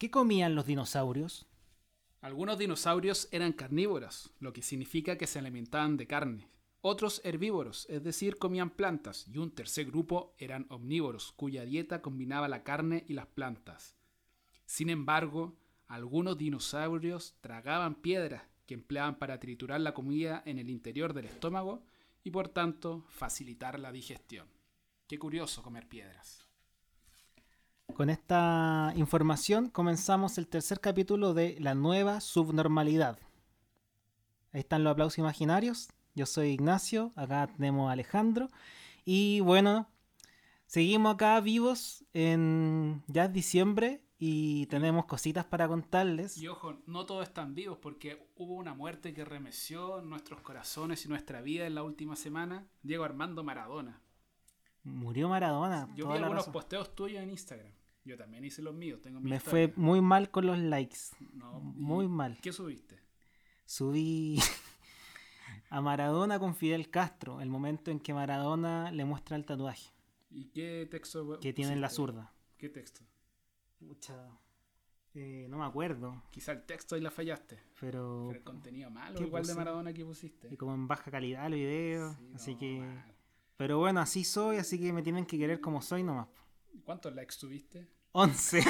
¿Qué comían los dinosaurios? Algunos dinosaurios eran carnívoros, lo que significa que se alimentaban de carne. Otros herbívoros, es decir, comían plantas, y un tercer grupo eran omnívoros, cuya dieta combinaba la carne y las plantas. Sin embargo, algunos dinosaurios tragaban piedras que empleaban para triturar la comida en el interior del estómago y por tanto facilitar la digestión. Qué curioso comer piedras. Con esta información comenzamos el tercer capítulo de La nueva subnormalidad. Ahí están los aplausos imaginarios. Yo soy Ignacio, acá tenemos a Alejandro. Y bueno, seguimos acá vivos en ya es diciembre y tenemos cositas para contarles. Y ojo, no todos están vivos porque hubo una muerte que remeció nuestros corazones y nuestra vida en la última semana. Diego Armando Maradona. Murió Maradona. Yo vi algunos posteos tuyos en Instagram. Yo también hice los míos. Tengo Me fue muy mal con los likes. muy mal. ¿Qué subiste? Subí a Maradona con Fidel Castro, el momento en que Maradona le muestra el tatuaje. ¿Y qué texto? Que tiene en la zurda. ¿Qué texto? Mucha. Eh, no me acuerdo. Quizá el texto ahí la fallaste. Pero. el contenido malo, igual de Maradona que pusiste. Y como en baja calidad el video. así que. Pero bueno, así soy, así que me tienen que querer como soy nomás. ¿Cuántos likes tuviste? 11.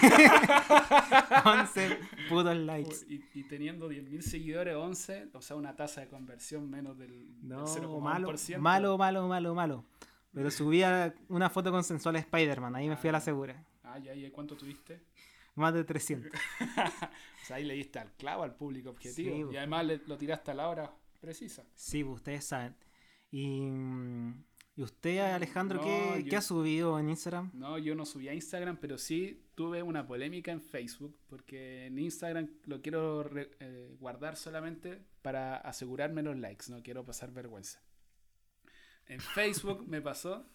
11 putos likes. Y, teniendo 10.000 seguidores, 11, o sea, una tasa de conversión menos del, no, malo, malo, malo, malo, malo. Pero subía una foto con sensual Spider-Man, ahí me fui a la ah. segura. Ah, ya, ¿y cuánto tuviste? Más de 300. o sea, ahí le diste al clavo al público objetivo. y además lo tiraste a la hora precisa. Sí, ustedes saben. Y mm, ¿Y usted, Alejandro, ¿qué, ha subido en Instagram? No, yo no subí a Instagram, pero sí tuve una polémica en Facebook, porque en Instagram lo quiero eh, guardar solamente para asegurarme los likes, no quiero pasar vergüenza. En Facebook me pasó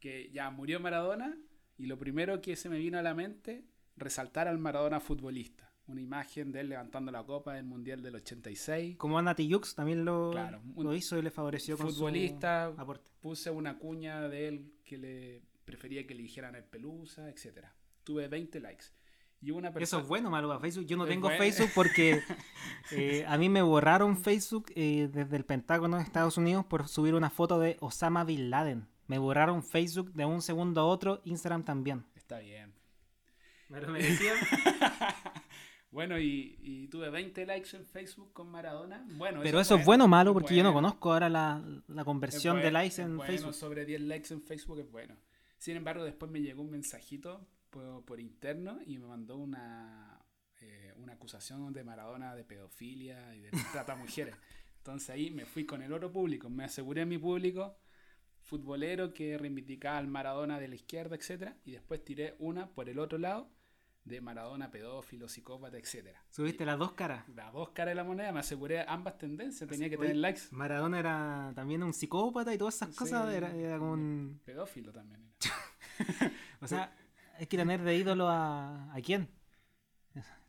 que ya murió Maradona y lo primero que se me vino a la mente, resaltar al Maradona futbolista una imagen de él levantando la copa del Mundial del 86. Como Anati Yux también lo, lo hizo y le favoreció con futbolista, aporte. Puse una cuña de él que le prefería que le dijeran el Pelusa, etc. Tuve 20 likes. Y una persona... Eso es bueno, malo a Facebook. Yo no tengo Facebook porque eh, a mí me borraron Facebook eh, desde el Pentágono de Estados Unidos por subir una foto de Osama Bin Laden. Me borraron Facebook de un segundo a otro, Instagram también. Está bien. Me lo merecían. Bueno, y, tuve 20 likes en Facebook con Maradona. Bueno, Pero eso, es bueno o malo porque yo no conozco ahora la, conversión de likes en bueno, Facebook. sobre 10 likes en Facebook es bueno. Sin embargo, después me llegó un mensajito por, interno y me mandó una, eh, una acusación de Maradona de pedofilia y de trata a mujeres. Entonces ahí me fui con el oro público, me aseguré a mi público futbolero que reivindicaba al Maradona de la izquierda, etc. Y después tiré una por el otro lado de Maradona, pedófilo, psicópata, etcétera. ¿Subiste las dos caras? Las dos caras de la moneda, me aseguré ambas tendencias, tenía que tener likes. Maradona era también un psicópata y todas esas cosas, era, como un... Pedófilo también era. o sea, hay que tener de ídolo a... ¿A quién?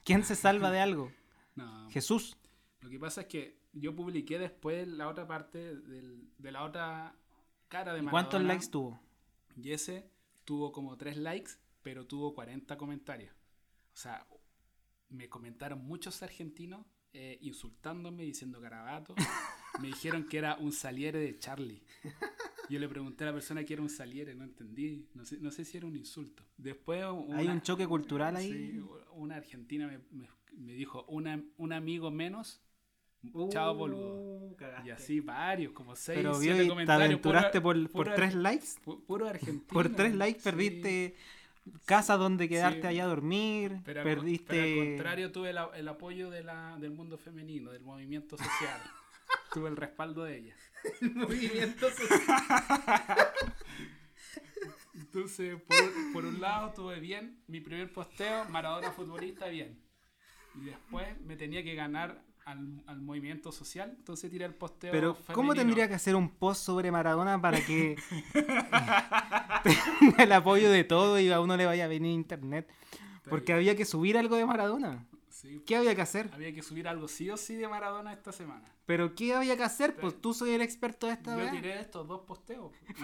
¿Quién se salva de algo? No. Jesús. Lo que pasa es que yo publiqué después la otra parte de la otra cara de Maradona. ¿Cuántos likes tuvo? Y ese tuvo como tres likes, pero tuvo 40 comentarios. O sea, me comentaron muchos argentinos eh, insultándome, diciendo garabato. me dijeron que era un saliere de Charlie. Yo le pregunté a la persona que era un saliere, no entendí. No sé, no sé si era un insulto. Después. ¿Hay un choque cultural ahí? Sí, una argentina me, me, dijo: un amigo menos. Chao, boludo. Y así varios, como seis, Pero siete comentarios. ¿Te aventuraste por, por, tres likes? Puro argentino. Por tres likes perdiste casa donde quedarte allá a dormir, pero perdiste... Al, contrario, tuve el apoyo de la, del mundo femenino, del movimiento social. tuve el respaldo de ella. el movimiento social. Entonces, por, por, un lado tuve bien mi primer posteo, Maradona futbolista, bien. Y después me tenía que ganar al, movimiento social, entonces tiré el posteo. Pero, ¿cómo tendría que hacer un post sobre Maradona para que tenga el apoyo de todo y a uno le vaya a venir internet? Porque había que subir algo de Maradona. Sí, ¿Qué había que hacer? había que subir algo sí o sí de Maradona esta semana. ¿Pero qué había que hacer? Pues tú soy el experto de esta Yo vez. tiré estos dos posteos.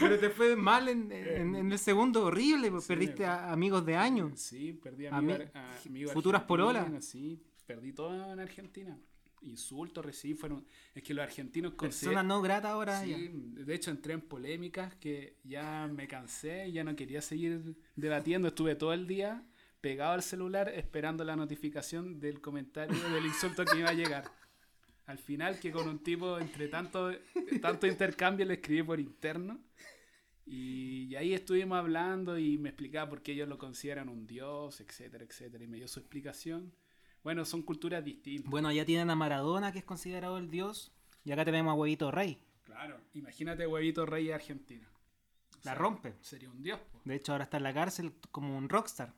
Pero te fue mal en, en- en el segundo, horrible. pues, Sí. Perdiste a amigos de años. Sí, perdí Ami- amigos, a- amigos futuras pololas. Sí, perdí todo en Argentina. Insultos recibí, fueron... Es que los argentinos Persona no grata ahora. ya. Sí, de hecho entré en polémicas que ya me cansé ya no quería seguir debatiendo. Estuve todo el día pegado al celular esperando la notificación del comentario del insulto que iba a llegar. Al final que con un tipo entre tanto, tanto intercambio le escribí por interno y, y ahí estuvimos hablando y me explicaba por qué ellos lo consideran un dios, etcétera, etcétera. Y me dio su explicación. Bueno, son culturas distintas. Bueno, ya tienen a Maradona, que es considerado el dios. Y acá tenemos a Huevito Rey. Claro. Imagínate huevito rey argentino. O La rompe. Sería un dios. po. De hecho, ahora está en la cárcel como un rockstar.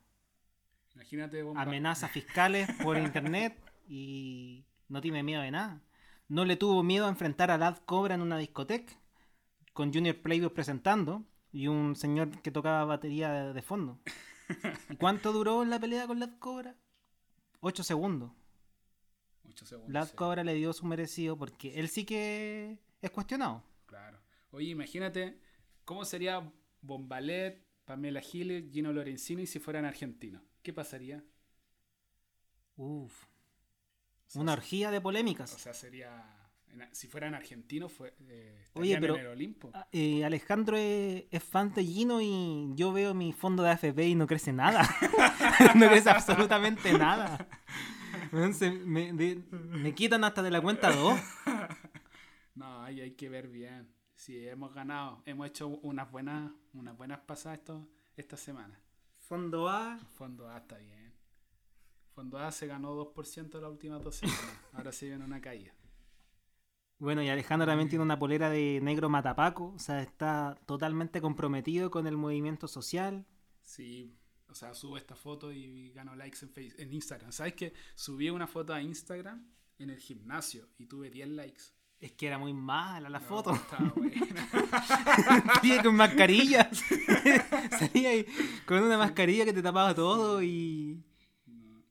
Imagínate bomba- Amenazas fiscales por internet y no tiene miedo de nada. No le tuvo miedo a enfrentar a Lad Cobra en una discoteca con Junior Playboy presentando y un señor que tocaba batería de, de fondo. ¿Y cuánto duró la pelea con Lad Cobra? Ocho segundos. Ocho segundos. Lad sí, Cobra le dio su merecido porque él sí que es cuestionado. Claro. Oye, imagínate cómo sería Bombalet, Pamela Giles, Gino Lorenzini si fueran argentinos. ¿Qué pasaría? Uf. O sea, Una orgía de polémicas. O sea, sería. En- Si fueran argentinos, fue, eh, Oye, estarían pero- en el Olimpo. Eh, Alejandro es, es fan de Gino y yo veo mi fondo de AFP y no crece nada. no crece absolutamente nada. Se- me, de- me quitan hasta de la cuenta 2. No, ahí hay que ver bien. Sí, hemos ganado. Hemos hecho unas buenas, unas buenas pasadas esto, esta semana. Fondo A. Fondo A está bien. Fondo A se ganó 2% las últimas dos semanas. Ahora se viene una caída. Bueno, y Alejandro también tiene una polera de negro matapaco. O sea, está totalmente comprometido con el movimiento social. Sí, o sea, subo esta foto y gano likes en, face, en Instagram. ¿Sabes que subí una foto a Instagram en el gimnasio y tuve 10 likes? Es que era muy mala la No, foto. Estaba buena. Con mascarilla. Salía ahí con una mascarilla que te tapaba todo y...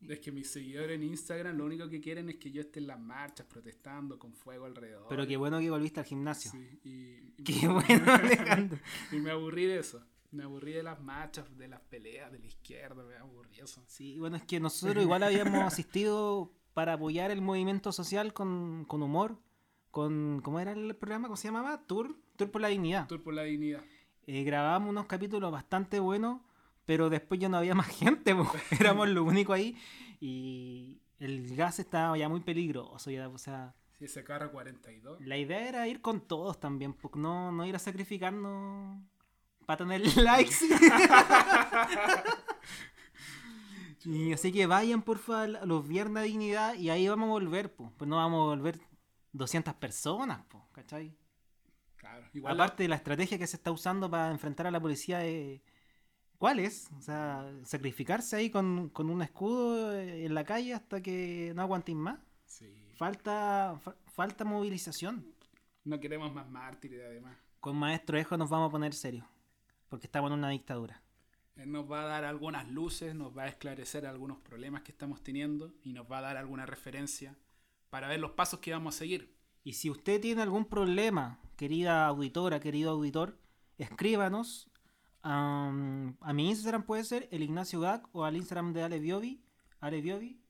Es que mis seguidores en Instagram lo único que quieren es que yo esté en las marchas protestando con fuego alrededor. Pero qué bueno que volviste al gimnasio. Sí, y, y- Qué bueno, Alejandro. y me aburrí de eso. Me aburrí de las marchas, de las peleas de la izquierda, me aburrí eso. Sí, bueno, es que nosotros igual habíamos asistido para apoyar el movimiento social con, con humor, con, ¿cómo era el programa? ¿Cómo se llamaba? Tour, Tour por la Dignidad. Tour por la dignidad. Eh, grabábamos unos capítulos bastante buenos, pero después ya no había más gente, po. éramos lo único ahí y el gas estaba ya muy peligroso, ya, o sea, Sí, ese carro 42. la idea era ir con todos también, no, no ir a sacrificarnos para tener likes. y así que vayan porfa a los viernes de dignidad y ahí vamos a volver, pues, pues no vamos a volver 200 personas, pues, ¿cachai? Claro. Igual la- Aparte de la estrategia que se está usando para enfrentar a la policía, eh, ¿cuál es? O sea, sacrificarse ahí con, con un escudo eh, en la calle hasta que no aguanten más. Sí. Falta, fa- falta movilización. No queremos más mártires, además. Con Maestro Ejo nos vamos a poner serios, porque estamos en una dictadura. Él nos va a dar algunas luces, nos va a esclarecer algunos problemas que estamos teniendo y nos va a dar alguna referencia para ver los pasos que vamos a seguir. Y si usted tiene algún problema, querida auditora, querido auditor, escríbanos a mi Instagram puede ser el Ignacio Gag o al Instagram de Ale Biobi, Ale Biobi,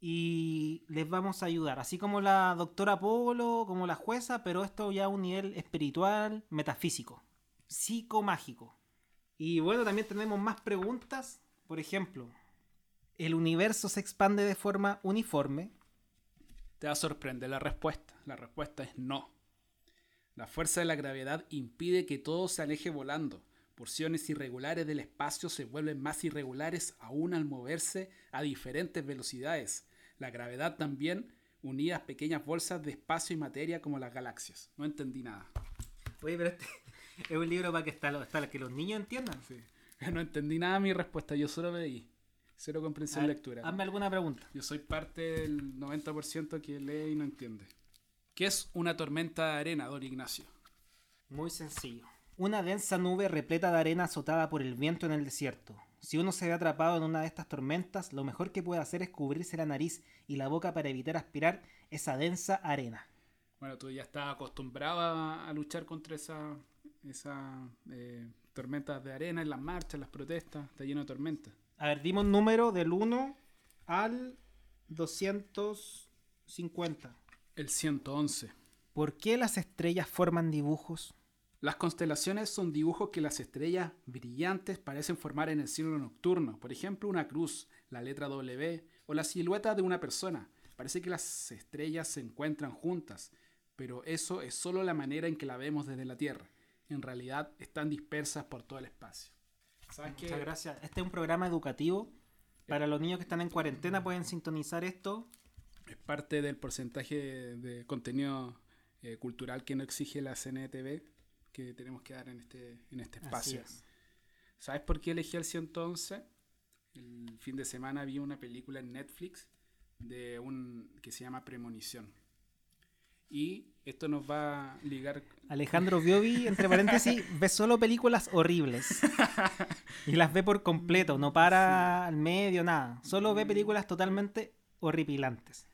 y les vamos a ayudar, así como la doctora Polo, como la jueza, pero esto ya a un nivel espiritual, metafísico, psicomágico. Y bueno, también tenemos más preguntas, por ejemplo, ¿el universo se expande de forma uniforme? Te va a sorprender la respuesta. La respuesta es no. La fuerza de la gravedad impide que todo se aleje volando. Porciones irregulares del espacio se vuelven más irregulares aún al moverse a diferentes velocidades. La gravedad también unida a pequeñas bolsas de espacio y materia como las galaxias. No entendí nada. Oye, pero este es un libro para que, está, para que los niños entiendan. Sí. No entendí nada de mi respuesta, yo solo leí. Cero comprensión ver, lectura. Hazme alguna pregunta. Yo soy parte del 90% que lee y no entiende. ¿Qué es una tormenta de arena, don Ignacio? Muy sencillo. Una densa nube repleta de arena azotada por el viento en el desierto. Si uno se ve atrapado en una de estas tormentas, lo mejor que puede hacer es cubrirse la nariz y la boca para evitar aspirar esa densa arena. Bueno, tú ya estás acostumbrado a, luchar contra esa, esa eh, tormentas de arena en las marchas, en las protestas. Está lleno de tormentas. A ver, dimos número del 1 al 250. El 111. ¿Por qué las estrellas forman dibujos? Las constelaciones son dibujos que las estrellas brillantes parecen formar en el cielo nocturno. Por ejemplo, una cruz, la letra W o la silueta de una persona. Parece que las estrellas se encuentran juntas, pero eso es solo la manera en que la vemos desde la Tierra. En realidad están dispersas por todo el espacio. ¿Sabes Muchas gracias. Este es un programa educativo. Para los niños que están en cuarentena pueden sintonizar esto. Es parte del porcentaje de contenido eh, cultural que no exige la CNTV que tenemos que dar en este, en este espacio. ¿Sabes por qué elegí el 111? El fin de semana vi una película en Netflix de un que se llama Premonición. Y esto nos va a ligar. Alejandro Biobi, entre paréntesis, ve solo películas horribles. y las ve por completo, no para al medio, nada. Solo ve películas totalmente horripilantes.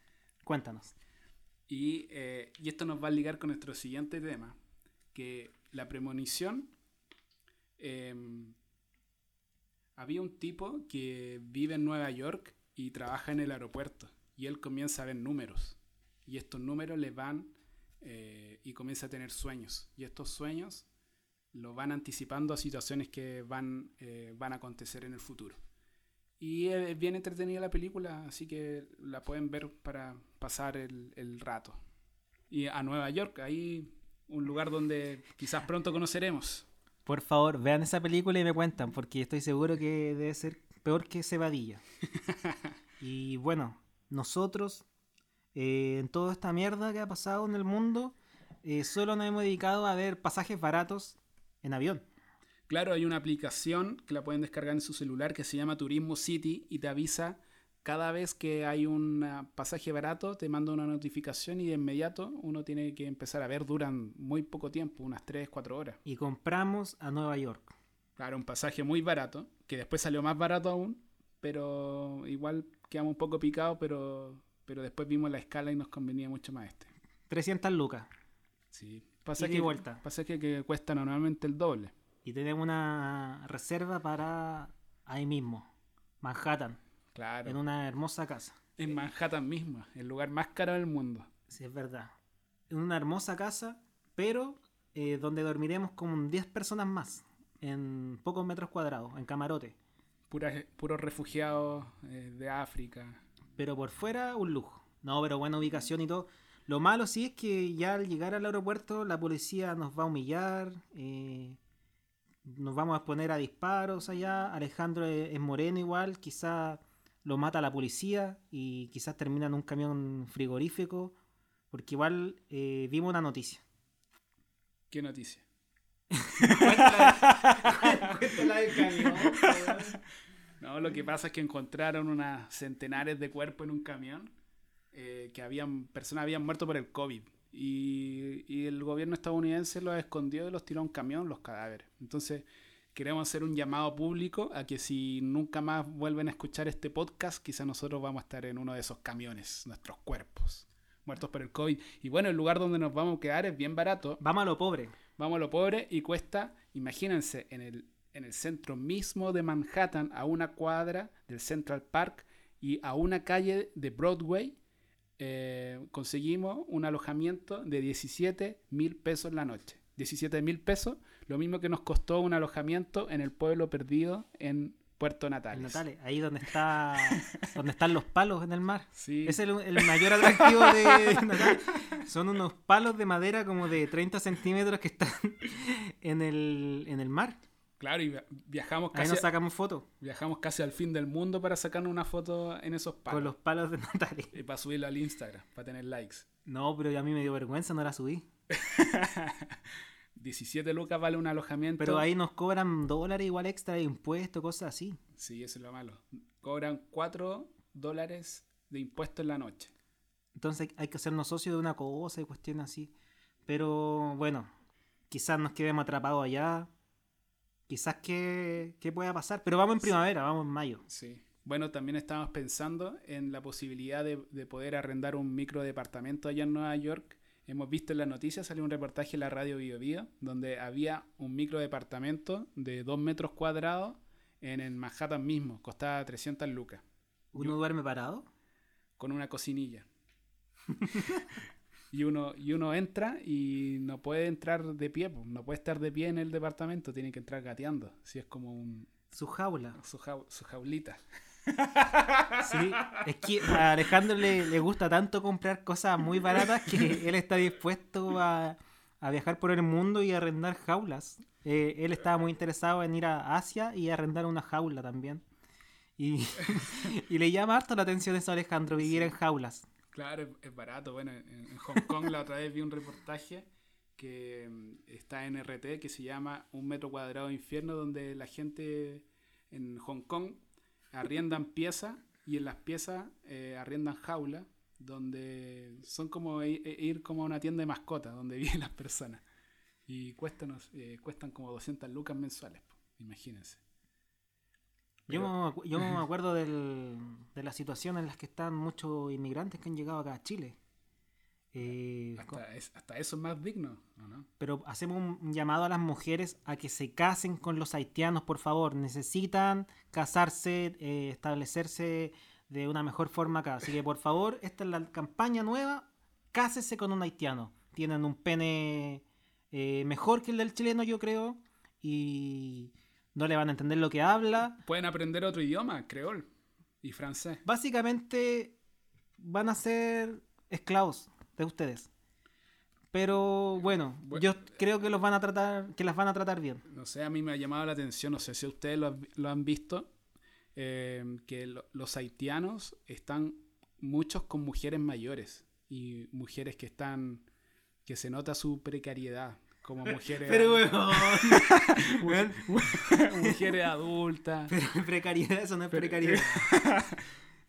Cuéntanos. Y, eh, y esto nos va a ligar con nuestro siguiente tema, que la premonición, em, había un tipo que vive en Nueva York y trabaja en el aeropuerto y él comienza a ver números y estos números le van eh, y comienza a tener sueños y estos sueños lo van anticipando a situaciones que van, eh, van a acontecer en el futuro. Y es bien entretenida la película, así que la pueden ver para pasar el, el rato. Y a Nueva York, ahí un lugar donde quizás pronto conoceremos. Por favor, vean esa película y me cuentan, porque estoy seguro que debe ser peor que Cebadilla. y bueno, nosotros, eh, en toda esta mierda que ha pasado en el mundo, eh, solo nos hemos dedicado a ver pasajes baratos en avión. Claro, hay una aplicación que la pueden descargar en su celular que se llama Turismo City y te avisa cada vez que hay un pasaje barato, te manda una notificación y de inmediato uno tiene que empezar a ver, duran muy poco tiempo, unas 3, 4 horas. Y compramos a Nueva York. Claro, un pasaje muy barato, que después salió más barato aún, pero igual quedamos un poco picados, pero, pero después vimos la escala y nos convenía mucho más este. 300 lucas. Sí. Pasaje, y vuelta. Pasaje que cuesta normalmente el doble. Y tenemos una reserva para ahí mismo, Manhattan. En una hermosa casa. En Manhattan mismo, el lugar más caro del mundo. Sí, es verdad. En una hermosa casa, pero eh, donde dormiremos como 10 personas más, en pocos metros cuadrados, en camarote. puros refugiados eh, de África. Pero por fuera, un lujo. No, pero buena ubicación y todo. Lo malo sí es que ya al llegar al aeropuerto la policía nos va a humillar, eh, nos vamos a exponer a disparos allá. Alejandro es moreno igual, quizá lo mata la policía y quizás termina en un camión frigorífico, porque igual eh, vimos una noticia. ¿Qué noticia? No, lo que pasa es que encontraron unas centenares de cuerpos en un camión, eh, que habían personas habían muerto por el COVID. Y, y, el gobierno estadounidense los escondió y los tiró a un camión, los cadáveres. Entonces, queremos hacer un llamado público a que si nunca más vuelven a escuchar este podcast, quizá nosotros vamos a estar en uno de esos camiones, nuestros cuerpos, muertos por el COVID. Y bueno, el lugar donde nos vamos a quedar es bien barato. Vamos a lo pobre. Vamos a lo pobre y cuesta, imagínense, en el, en el centro mismo de Manhattan, a una cuadra del Central Park y a una calle de Broadway, eh, conseguimos un alojamiento de 17 mil pesos la noche. 17 mil pesos lo mismo que nos costó un alojamiento en el pueblo perdido en Puerto Natales. Natales, ahí donde está donde están los palos en el mar. Sí. Es el, mayor atractivo de, Natales. Son unos palos de madera como de 30 centímetros que están en el, en el mar. Claro, y viajamos casi. Ahí nos sacamos fotos. Viajamos casi al fin del mundo para sacarnos una foto en esos palos. Con los palos de Natales. Y para subirlo al Instagram, para tener likes. No, pero a mí me dio vergüenza, no la subí. 17 lucas vale un alojamiento. Pero ahí nos cobran dólares igual extra de impuestos, cosas así. Sí, eso es lo malo. Cobran 4 dólares de impuestos en la noche. Entonces hay que hacernos socios de una cosa y cuestiones así. Pero bueno, quizás nos quedemos atrapados allá. quizás que, que pueda pasar. Pero vamos en primavera, vamos en mayo. Sí. Bueno, también estábamos pensando en la posibilidad de, de poder arrendar un micro departamento allá en Nueva York. Hemos visto en las noticias, salió un reportaje en la radio Bio Bio, donde había un micro departamento de 2 metros cuadrados en el Manhattan mismo, costaba 300 lucas, ¿Uno duerme parado? con una cocinilla. y, uno, y uno entra y no puede entrar de pie, no puede estar de pie en el departamento, tiene que entrar gateando, si es como un, Su jaula. su, jau- su jaulita. Sí, es que a Alejandro le, le gusta tanto comprar cosas muy baratas que él está dispuesto a, a viajar por el mundo y arrendar jaulas. Eh, él estaba muy interesado en ir a Asia y arrendar una jaula también. Y, y le llama harto la atención eso a Alejandro, vivir en jaulas. Claro, es, es barato. Bueno, en, en Hong Kong la otra vez vi un reportaje que mm, está en RT que se llama Un metro cuadrado de infierno, donde la gente en Hong Kong arriendan piezas y en las piezas eh, arriendan jaulas, donde son como i- i- ir como a una tienda de mascotas, donde viven las personas. Y cuestan, eh, cuestan como 200 lucas mensuales, po, imagínense. Yo, Pero- yo me acuerdo del- de la situación en las que están muchos inmigrantes que han llegado acá a Chile. Eh, Hasta, es- hasta eso es más digno, ¿o no? pero hacemos un un llamado a las mujeres a que se casen con los haitianos, por favor. Necesitan casarse, eh, establecerse de una mejor forma acá. Así que, por favor, esta es la campaña nueva. Cásese con un haitiano. Tienen un pene eh, mejor que el del chileno, yo creo. Y no le van a entender lo que habla. Pueden aprender otro idioma, creol y francés. Básicamente van a ser esclavos de ustedes. Pero bueno, Bu- yo creo que los van a tratar, que las van a tratar bien. No sé, a mí me ha llamado la atención, no sé si ustedes lo, han- lo han visto, eh, que lo- los haitianos están muchos con mujeres mayores y mujeres que están, que se nota su precariedad, como mujeres, weón, mujeres adultas, pero precariedad, eso no es Pero- precariedad.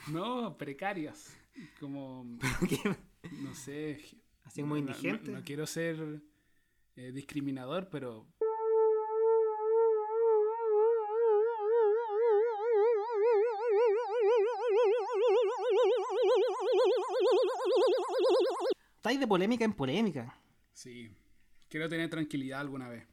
no, precarias, como, ¿Qué? No sé, Así muy no- no- indigente. No, quiero ser eh, discriminador, pero Estáis de polémica en polémica. Sí, quiero tener tranquilidad alguna vez.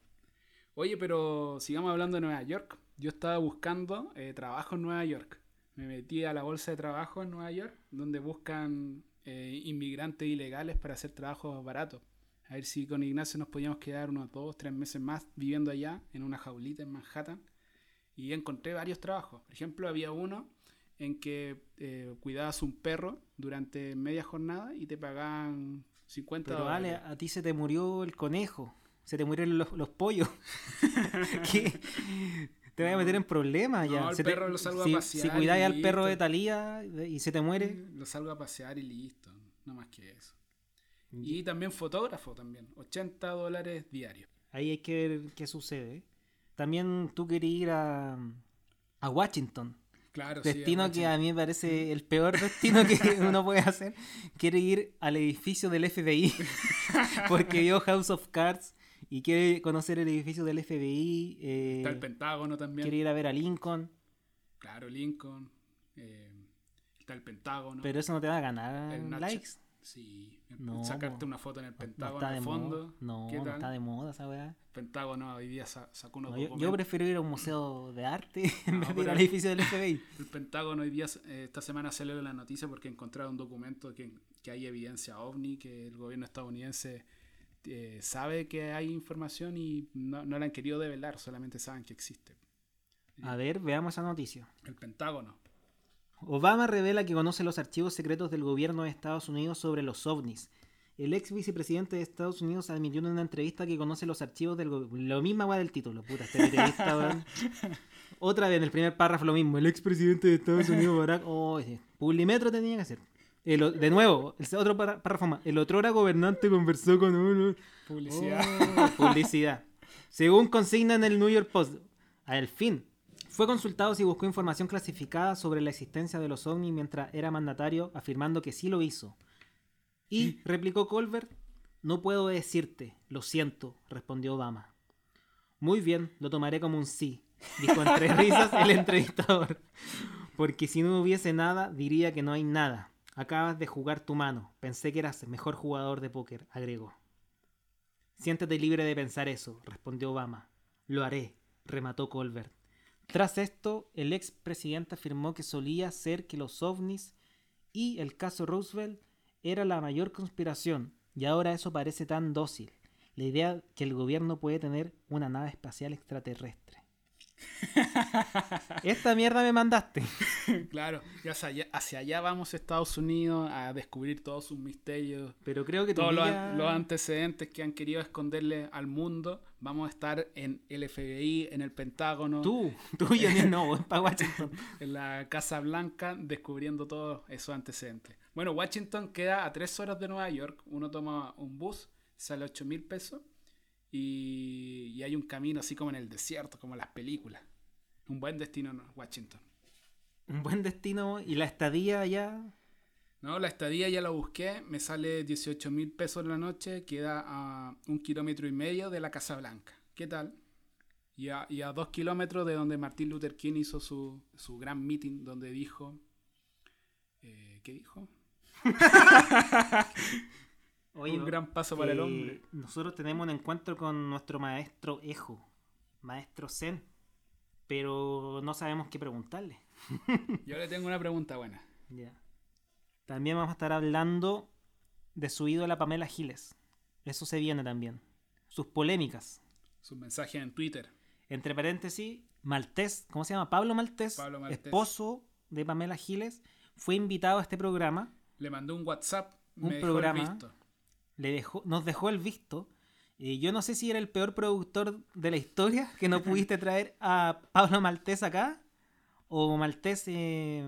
Oye, pero sigamos hablando de Nueva York. Yo estaba buscando eh, trabajo en Nueva York. Me metí a la bolsa de trabajo en Nueva York, donde buscan eh, inmigrantes ilegales para hacer trabajos baratos. A ver si con Ignacio nos podíamos quedar unos dos, tres meses más viviendo allá, en una jaulita en Manhattan. Y encontré varios trabajos. Por ejemplo, había uno en que eh, cuidabas un perro durante media jornada y te pagaban 50 Pero dólares. vale, a ti se te murió el conejo. Se te murieron los, los pollos. ¿Qué? Te vas a meter en problemas ya. No, el te- perro lo salgo a si, pasear Si cuidáis al perro de. Talía y se te muere. Lo salgo a pasear y listo. No más que eso. Y también fotógrafo también. 80 dólares diarios. Ahí hay que ver qué sucede. También tú querías ir a, a Washington. Claro, Destino que a mí me parece el peor destino que uno puede hacer. Quiere ir al edificio del FBI. Porque vio House of Cards y quiere conocer el edificio del FBI. eh, Está el Pentágono también. quiere ir a ver a Lincoln. Claro, Lincoln. eh, está el Pentágono. Pero eso no te va a ganar likes. Sí. No, Sacarte una foto en el No Pentágono está de fondo. moda. No, ¿Qué no está de moda esa weá. Pentágono hoy día sa- sacó unos No, yo, yo prefiero ir a un museo de arte en No, vez de ir al edificio del FBI. El Pentágono hoy día, eh, esta semana salió la noticia porque encontraron un documento que, que hay evidencia ovni, que el gobierno estadounidense eh, sabe que hay información y no, no la han querido develar, solamente saben que existe. A ver, veamos esa noticia. El Pentágono. Obama revela que conoce los archivos secretos del gobierno de Estados Unidos sobre los ovnis. El ex vicepresidente de Estados Unidos admitió en una entrevista que conoce los archivos del gobierno. Lo misma weá del título, puta, periodista, weón. Otra vez en el primer párrafo lo mismo. El expresidente de Estados Unidos, Barack. Oh, sí. Publimetro tenía que hacer. El de nuevo, el otro párra- párrafo más. El otrora gobernante conversó con uno. Publicidad. Oh, publicidad. Según consigna en el New York Post, al fin, fue consultado si buscó información clasificada sobre la existencia de los ovnis mientras era mandatario, afirmando que sí lo hizo. Y, replicó Colbert, no puedo decirte, lo siento, respondió Obama. Muy bien, lo tomaré como un sí, dijo entre risas el entrevistador. Porque si no hubiese nada, diría que no hay nada. Acabas de jugar tu mano. Pensé que eras mejor jugador de póker, agregó. Siéntete libre de pensar eso, respondió Obama. Lo haré, remató Colbert. Tras esto, el ex presidente afirmó que solía ser que los ovnis y el caso Roosevelt era la mayor conspiración, y ahora eso parece tan dócil. La idea que el gobierno puede tener una nave espacial extraterrestre. Esta mierda me mandaste. claro, y hacia allá, hacia allá vamos Estados Unidos a descubrir todos sus misterios. Pero creo que Todos los, antecedentes que han querido esconderle al mundo. Vamos a estar en el FBI, en el Pentágono, Tú, tú y yo no, para Washington. en la Casa Blanca, descubriendo todos esos antecedentes. Bueno, Washington queda a tres horas de Nueva York. Uno toma un bus, sale 8 mil pesos. Y, y hay un camino así como en el desierto, como en las películas. Un buen destino, ¿no? Washington. Un buen destino y la estadía allá. No, la estadía ya la busqué, me sale 18 mil pesos en la noche, queda a un kilómetro y medio de la Casa Blanca. ¿Qué tal? Y a, y a dos kilómetros de donde Martin Luther King hizo su, su gran meeting, donde dijo... eh, ¿Qué dijo? Oye, un gran paso para el eh, hombre. Nosotros tenemos un encuentro con nuestro maestro Ejo, maestro Zen, pero no sabemos qué preguntarle. Yo le tengo una pregunta buena. Ya. También vamos a estar hablando de su ídola Pamela Giles. Eso se viene también. Sus polémicas. Su mensaje en Twitter. Entre paréntesis, Maltés, ¿cómo se llama? Pablo Maltés, Pablo Maltés. esposo de Pamela Giles, fue invitado a este programa. Le mandó un WhatsApp. Un me dejó el programa. visto. Le dejó, nos dejó el visto. Eh, yo no sé si era el peor productor de la historia que no pudiste traer a Pablo Maltés acá. O Maltés. Eh,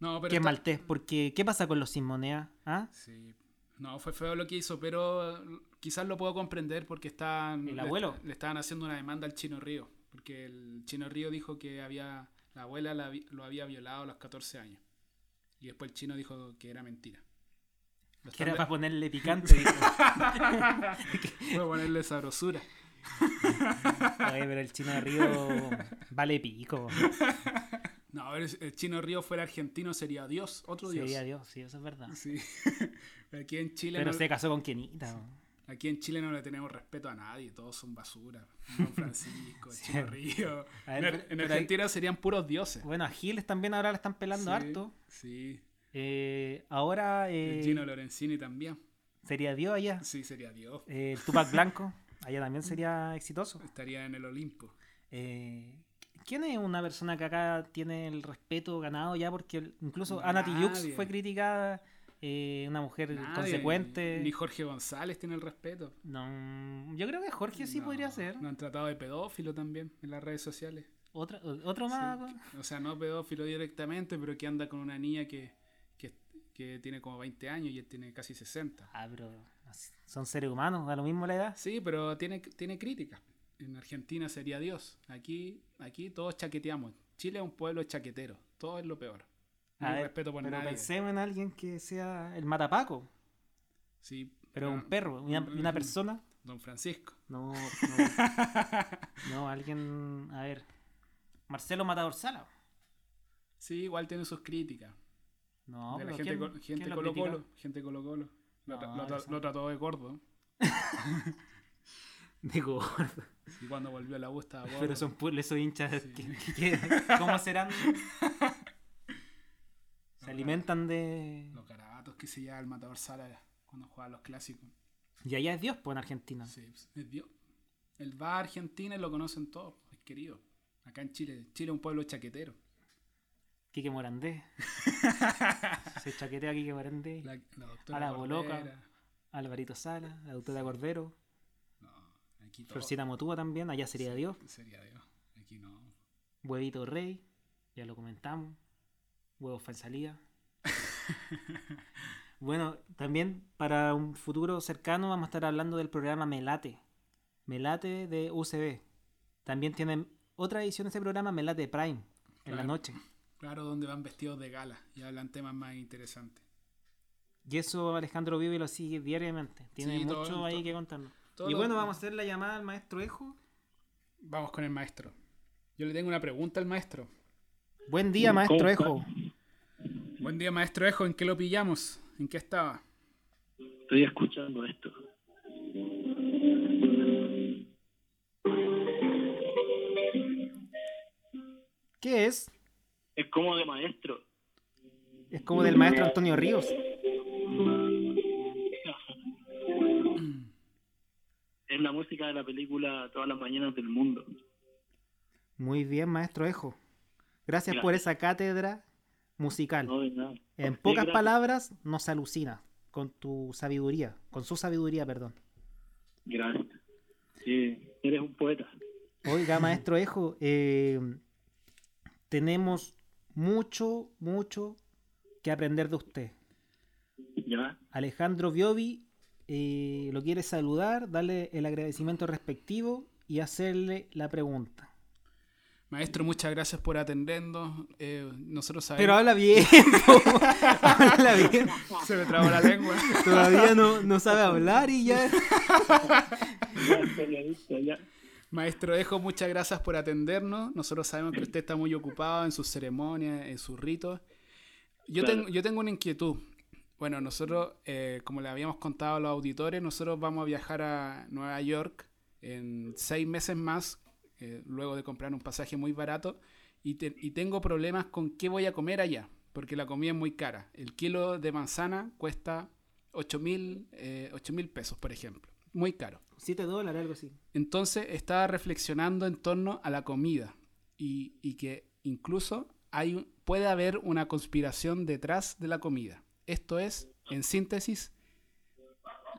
No, pero ¿Qué es está- Maltés? Porque, ¿qué pasa con los sin moneda? ¿Ah? Sí. No, fue feo lo que hizo, pero quizás lo puedo comprender porque están, ¿El le- abuelo? Le, estaban haciendo una demanda al Chino Río. Porque el Chino Río dijo que había la abuela la lo había violado a los 14 años. Y después el chino dijo que era mentira. Que era para ponerle picante. dijo. de- Voy a ponerle sabrosura. Oye, pero el chino de Río vale pico. No, a ver, el Chino Río fuera argentino sería Dios, otro Dios. Sería Dios, sí, eso es verdad. Sí. Aquí en Chile Pero no- se casó con Kenita. ¿no? Aquí en Chile no le tenemos respeto a nadie, todos son basura. Don Francisco, Sí. Chino Río. Ver, en, pero- en pero Argentina serían puros dioses. Bueno, a Giles también ahora le están pelando Sí, harto. Sí. Eh, ahora El eh, Gino Lorenzini también. sería Dios allá. Sí, sería Dios. Eh, el Tupac Blanco, allá también sería exitoso. Estaría en el Olimpo. Eh, ¿Quién es una persona que acá tiene el respeto ganado ya? Porque incluso Ana Tijoux Nadie. fue criticada, eh, una mujer Nadie, consecuente. Ni Jorge González tiene el respeto. No, yo creo que Jorge sí No, podría ser. Lo han tratado de pedófilo también en las redes sociales. Otra, otro más. Sí, O sea, no pedófilo directamente, pero que anda con una niña que, que, tiene como 20 años y él tiene casi 60. Ah, pero son seres humanos, da lo mismo la edad. Sí, pero tiene, tiene críticas. En Argentina sería Dios. Aquí, aquí todos chaqueteamos. Chile es un pueblo chaquetero. Todo es lo peor. No ver, respeto por pero nadie. pensemos en alguien que sea el matapaco, Sí, pero un perro, una, una persona. Don Francisco. No, no, no, alguien, a ver, Marcelo Matador Sala. Sí, igual tiene sus críticas. No, de la gente, ¿quién- quién gente lo Colo? Colo. Gente Colo Colo. Lo, No, tra- lo tra- esa- lo trató de gordo. Digo, Y cuando volvió a la U estaba gordo. pero son esos hinchas Sí. que, que- que- ¿cómo serán? Se alimentan de... Los garabatos que se lleva el matador Sala cuando juega los clásicos. Y allá es Dios, pues en Argentina. Sí, pues, es Dios. Él va a Argentina y lo conocen todos, es querido. Acá en Chile, Chile es un pueblo chaquetero. Quique Morandé. Se chaquetea a Quique Morandé. La, la A la Boloca. Alvarito Sala, la doctora Cordero. No, aquí todo. Florcita Motúa también, allá sería Dios. Sería Dios. Aquí no. Huevito Rey, ya lo comentamos. Huevos Falsalía. bueno, también para un futuro cercano vamos a estar hablando del programa Melate. Melate de UCB. También tienen otra edición de ese programa, Melate Prime, en la noche. Claro, donde van vestidos de gala y hablan temas más interesantes. Y eso Alejandro Vive lo sigue diariamente. Tiene Sí, todo- mucho ahí todo- que contarnos. todo y lo- bueno, vamos a hacer la llamada al maestro Ejo. Vamos con el maestro. Yo le tengo una pregunta al maestro. Buen día, maestro Ejo. Buen día, maestro Ejo. ¿En qué lo pillamos? ¿En qué estaba? Estoy escuchando esto. ¿Qué es? Es como de maestro. Es como del maestro Antonio Ríos. Es la música de la película Todas las mañanas del mundo. Muy bien, maestro Ejo. Gracias por esa cátedra musical. No, nada. En Sí, pocas gracias. palabras, nos alucina con tu sabiduría, con su sabiduría, perdón. Gracias. Sí, eres un poeta. Oiga, maestro Ejo, eh, tenemos mucho, mucho que aprender de usted. ¿Ya? Alejandro Biovi eh, lo quiere saludar, darle el agradecimiento respectivo y hacerle la pregunta. Maestro, muchas gracias por atendernos. Eh, nosotros sabemos... Pero habla bien, habla bien. Se me trabó la lengua. Todavía no, no sabe hablar y ya. Ya, periodista, ya. Maestro Ejo, muchas gracias por atendernos. Nosotros sabemos que usted está muy ocupado en sus ceremonias, en sus ritos. Yo, Claro. tengo, yo tengo una inquietud. Bueno, nosotros, eh, como le habíamos contado a los auditores, nosotros vamos a viajar a Nueva York en seis meses más, eh, luego de comprar un pasaje muy barato, y, te- y tengo problemas con qué voy a comer allá, porque la comida es muy cara. El kilo de manzana cuesta 8 mil eh, ocho mil pesos, por ejemplo. Muy caro. 7 dólares, algo así. Entonces estaba reflexionando en torno a la comida y, y que incluso hay, puede haber una conspiración detrás de la comida. Esto es, en síntesis,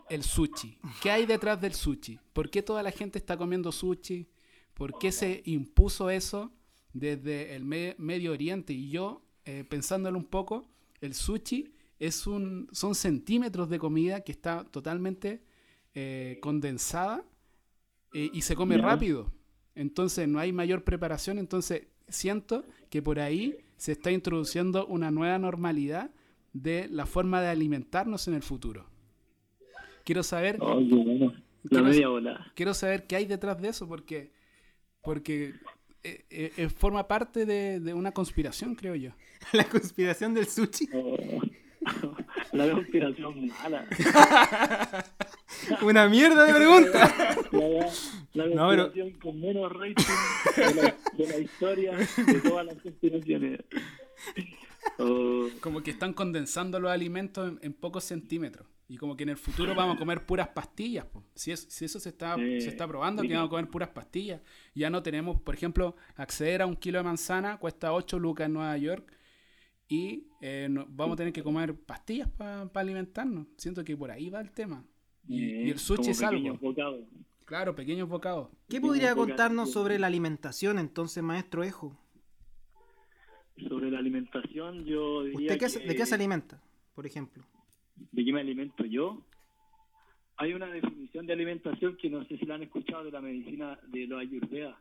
el sushi. ¿Qué hay detrás del sushi? ¿Por qué toda la gente está comiendo sushi? ¿Por qué se impuso eso desde el Me- Medio Oriente? Y yo, eh, pensándolo un poco, el sushi es un, son centímetros de comida que está totalmente eh, condensada eh, y se come Ya. rápido. Entonces no hay mayor preparación. Entonces siento que por ahí se está introduciendo una nueva normalidad de la forma de alimentarnos en el futuro. Quiero saber, Oh, qué bueno. La Quiero- media bola. quiero saber qué hay detrás de eso porque, porque eh, eh, eh, forma parte de, de una conspiración, creo yo. La conspiración del sushi. Oh. La conspiración mala. Una mierda de pregunta. La, la No, pero- conspiración con menos rating de la, de la historia de todas las conspiraciones. Oh, Como que están condensando los alimentos en, en pocos centímetros. Y como que en el futuro vamos a comer puras pastillas. po. Si, es- si eso se está, Sí, se está probando, que vamos a comer puras pastillas. Ya no tenemos, por ejemplo, acceder a un kilo de manzana cuesta 8 lucas en Nueva York. Y eh, no- vamos a tener que comer pastillas para alimentarnos. Siento que por ahí va el tema. Y, y el sushi es algo. pequeños bocados. Claro, pequeños bocados. ¿Qué podría contarnos sobre la alimentación entonces, maestro Ejo? Sobre la alimentación, yo diría ¿Usted qué se- que- de qué se alimenta, por ejemplo? ¿De qué me alimento yo? Hay una definición de alimentación que no sé si la han escuchado de la medicina de los ayurveda,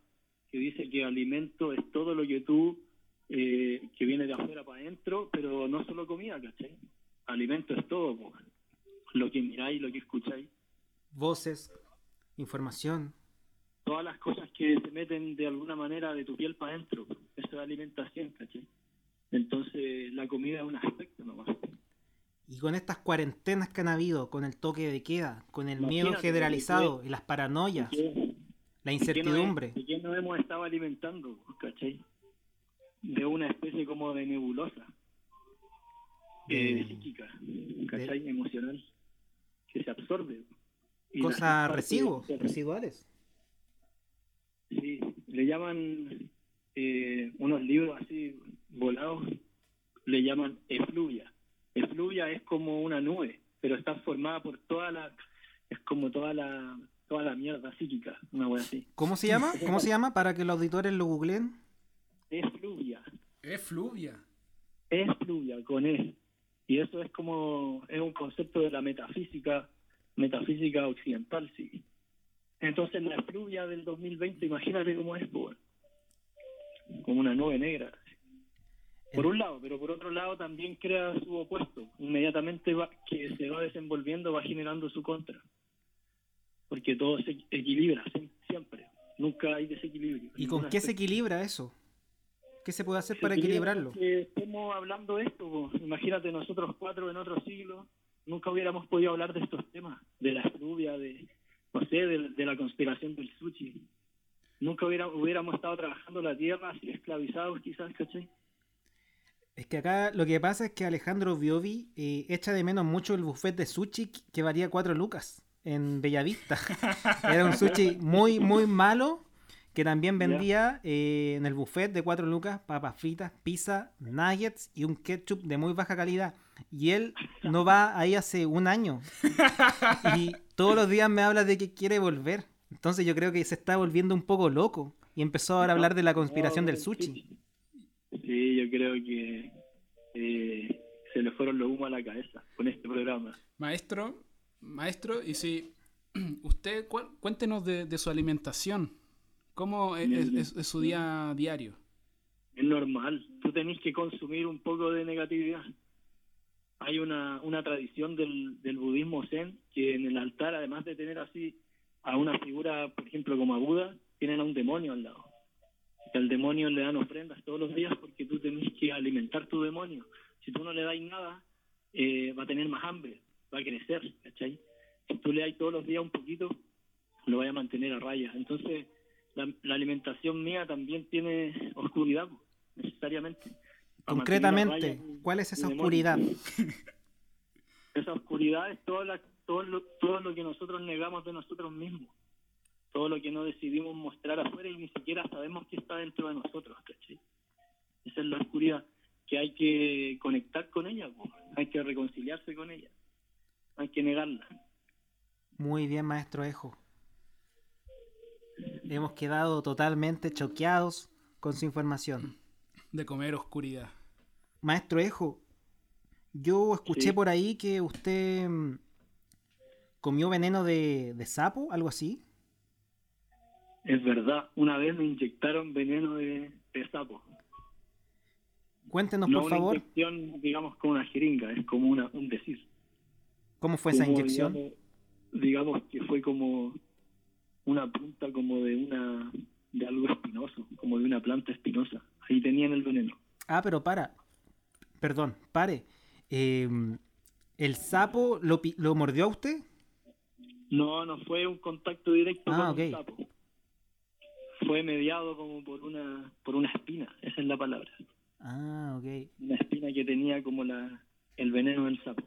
que dice que alimento es todo lo que tú, eh, que viene de afuera para adentro, pero no solo comida, ¿cachai? Alimento es todo, po. lo que miráis, lo que escucháis, Voces, información. todas las cosas que se meten de alguna manera de tu piel para adentro, eso es alimentación, ¿cachai? Entonces la comida es un aspecto nomás. Y con estas cuarentenas que han habido, con el toque de queda, con el miedo Imagínate, generalizado y las paranoias, ¿Qué- la ¿De qué nos- incertidumbre. ¿De qué nos hemos estado alimentando? ¿Cachai? De una especie como de nebulosa. De- eh, psíquica, ¿cachai? Emocional. Que se absorbe. Cosas residuos, residuales. Sí, le llaman eh, unos libros así volados, le llaman efluvia. Efluvia es como una nube, pero está formada por toda la, es como toda la, toda la mierda psíquica, una wea así. ¿Cómo se llama? ¿Cómo se llama? Para que los auditores lo googleen. Efluvia. Es fluvia. Efluvia, con E. Y eso es como, es un concepto de la metafísica, metafísica occidental, sí. Entonces la efluvia del 2020, imagínate cómo es, pues, como una nube negra. Por un lado, pero por otro lado también crea su opuesto. Inmediatamente va, que se va desenvolviendo, va generando su contra. Porque todo se equilibra sie- siempre. Nunca hay desequilibrio. ¿Y con qué se equilibra eso? ¿Qué se puede hacer Se para equilibra equilibrarlo? porque estemos hablando de esto. po. Imagínate nosotros cuatro en otro siglo, nunca hubiéramos podido hablar de estos temas, de la lluvia, de, no sé, de, de la conspiración del sushi. Nunca hubiera, hubiéramos estado trabajando la tierra así esclavizados quizás, ¿cachai? Es que acá lo que pasa es que Alejandro Biovi eh, echa de menos mucho el buffet de sushi que valía 4 lucas en Bellavista. Era un sushi muy, muy malo que también vendía eh, en el buffet de 4 lucas papas fritas, pizza, nuggets y un ketchup de muy baja calidad. Y él no va ahí hace un año. Y todos los días me habla de que quiere volver. Entonces yo creo que se está volviendo un poco loco. Y empezó ahora a hablar de la conspiración del sushi. Sí, yo creo que eh, se le fueron los humos a la cabeza con este programa. Maestro, maestro, y si usted, cuéntenos de, de su alimentación. ¿Cómo es, es- es- es su día diario? Es normal, tú tenés que consumir un poco de negatividad. Hay una, una tradición del, del budismo zen que en el altar, además de tener así a una figura, por ejemplo, como a Buda, tienen a un demonio al lado. Y al demonio le dan ofrendas todos los días porque tú tenés que alimentar tu demonio. Si tú no le das nada, eh, va a tener más hambre, va a crecer, ¿cachai? Si tú le das todos los días un poquito, lo vaya a mantener a raya. Entonces, la, la alimentación mía también tiene oscuridad, necesariamente. Concretamente, ¿cuál es esa oscuridad? Esa oscuridad es todo, la, todo, lo, todo lo que nosotros negamos de nosotros mismos. Todo lo que no decidimos mostrar afuera y ni siquiera sabemos que está dentro de nosotros, ¿cachai? Esa es la oscuridad, que hay que conectar con ella, po. hay que reconciliarse con ella, hay que negarla. Muy bien, maestro Ejo. Hemos quedado totalmente choqueados con su información. De comer oscuridad. Maestro Ejo, yo escuché Sí. por ahí que usted mm, comió veneno de, de sapo, algo así. Es verdad, una vez me inyectaron veneno de, de sapo. Cuéntenos, no por una favor, inyección, digamos, con una jeringa, es como una, un decir. cómo fue esa inyección. Digamos, digamos que fue como una punta como de una de algo espinoso, como de una planta espinosa. Ahí tenían el veneno. Ah, pero para. Perdón, pare. Em, ¿El sapo lo, lo mordió a usted? No, no fue un contacto directo Ah, con un sapo. Fue mediado como por una por una espina, esa es la palabra. Ah, ok. Una espina que tenía como la el veneno del sapo.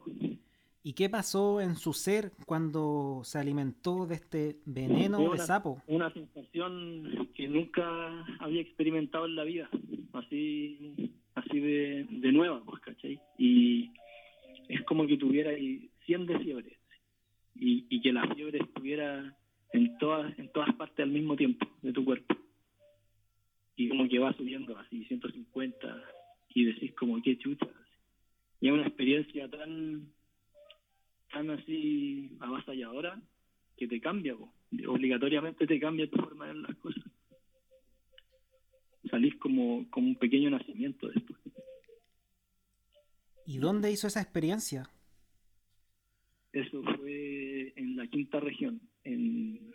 ¿Y qué pasó en su ser cuando se alimentó de este veneno de sapo? Una sensación que nunca había experimentado en la vida, así así de, de nueva, pues, ¿cachai? Y es como que tuviera ahí 100 de fiebre y, y que la fiebre estuviera en todas en todas partes al mismo tiempo de tu cuerpo. Y como que va subiendo así 150 y decís como qué chucha. Y es una experiencia tan tan así avasalladora que te cambia, po. obligatoriamente te cambia tu forma de ver las cosas. Salís como, como un pequeño nacimiento después. ¿Y dónde hizo esa experiencia? Eso fue en la quinta región, en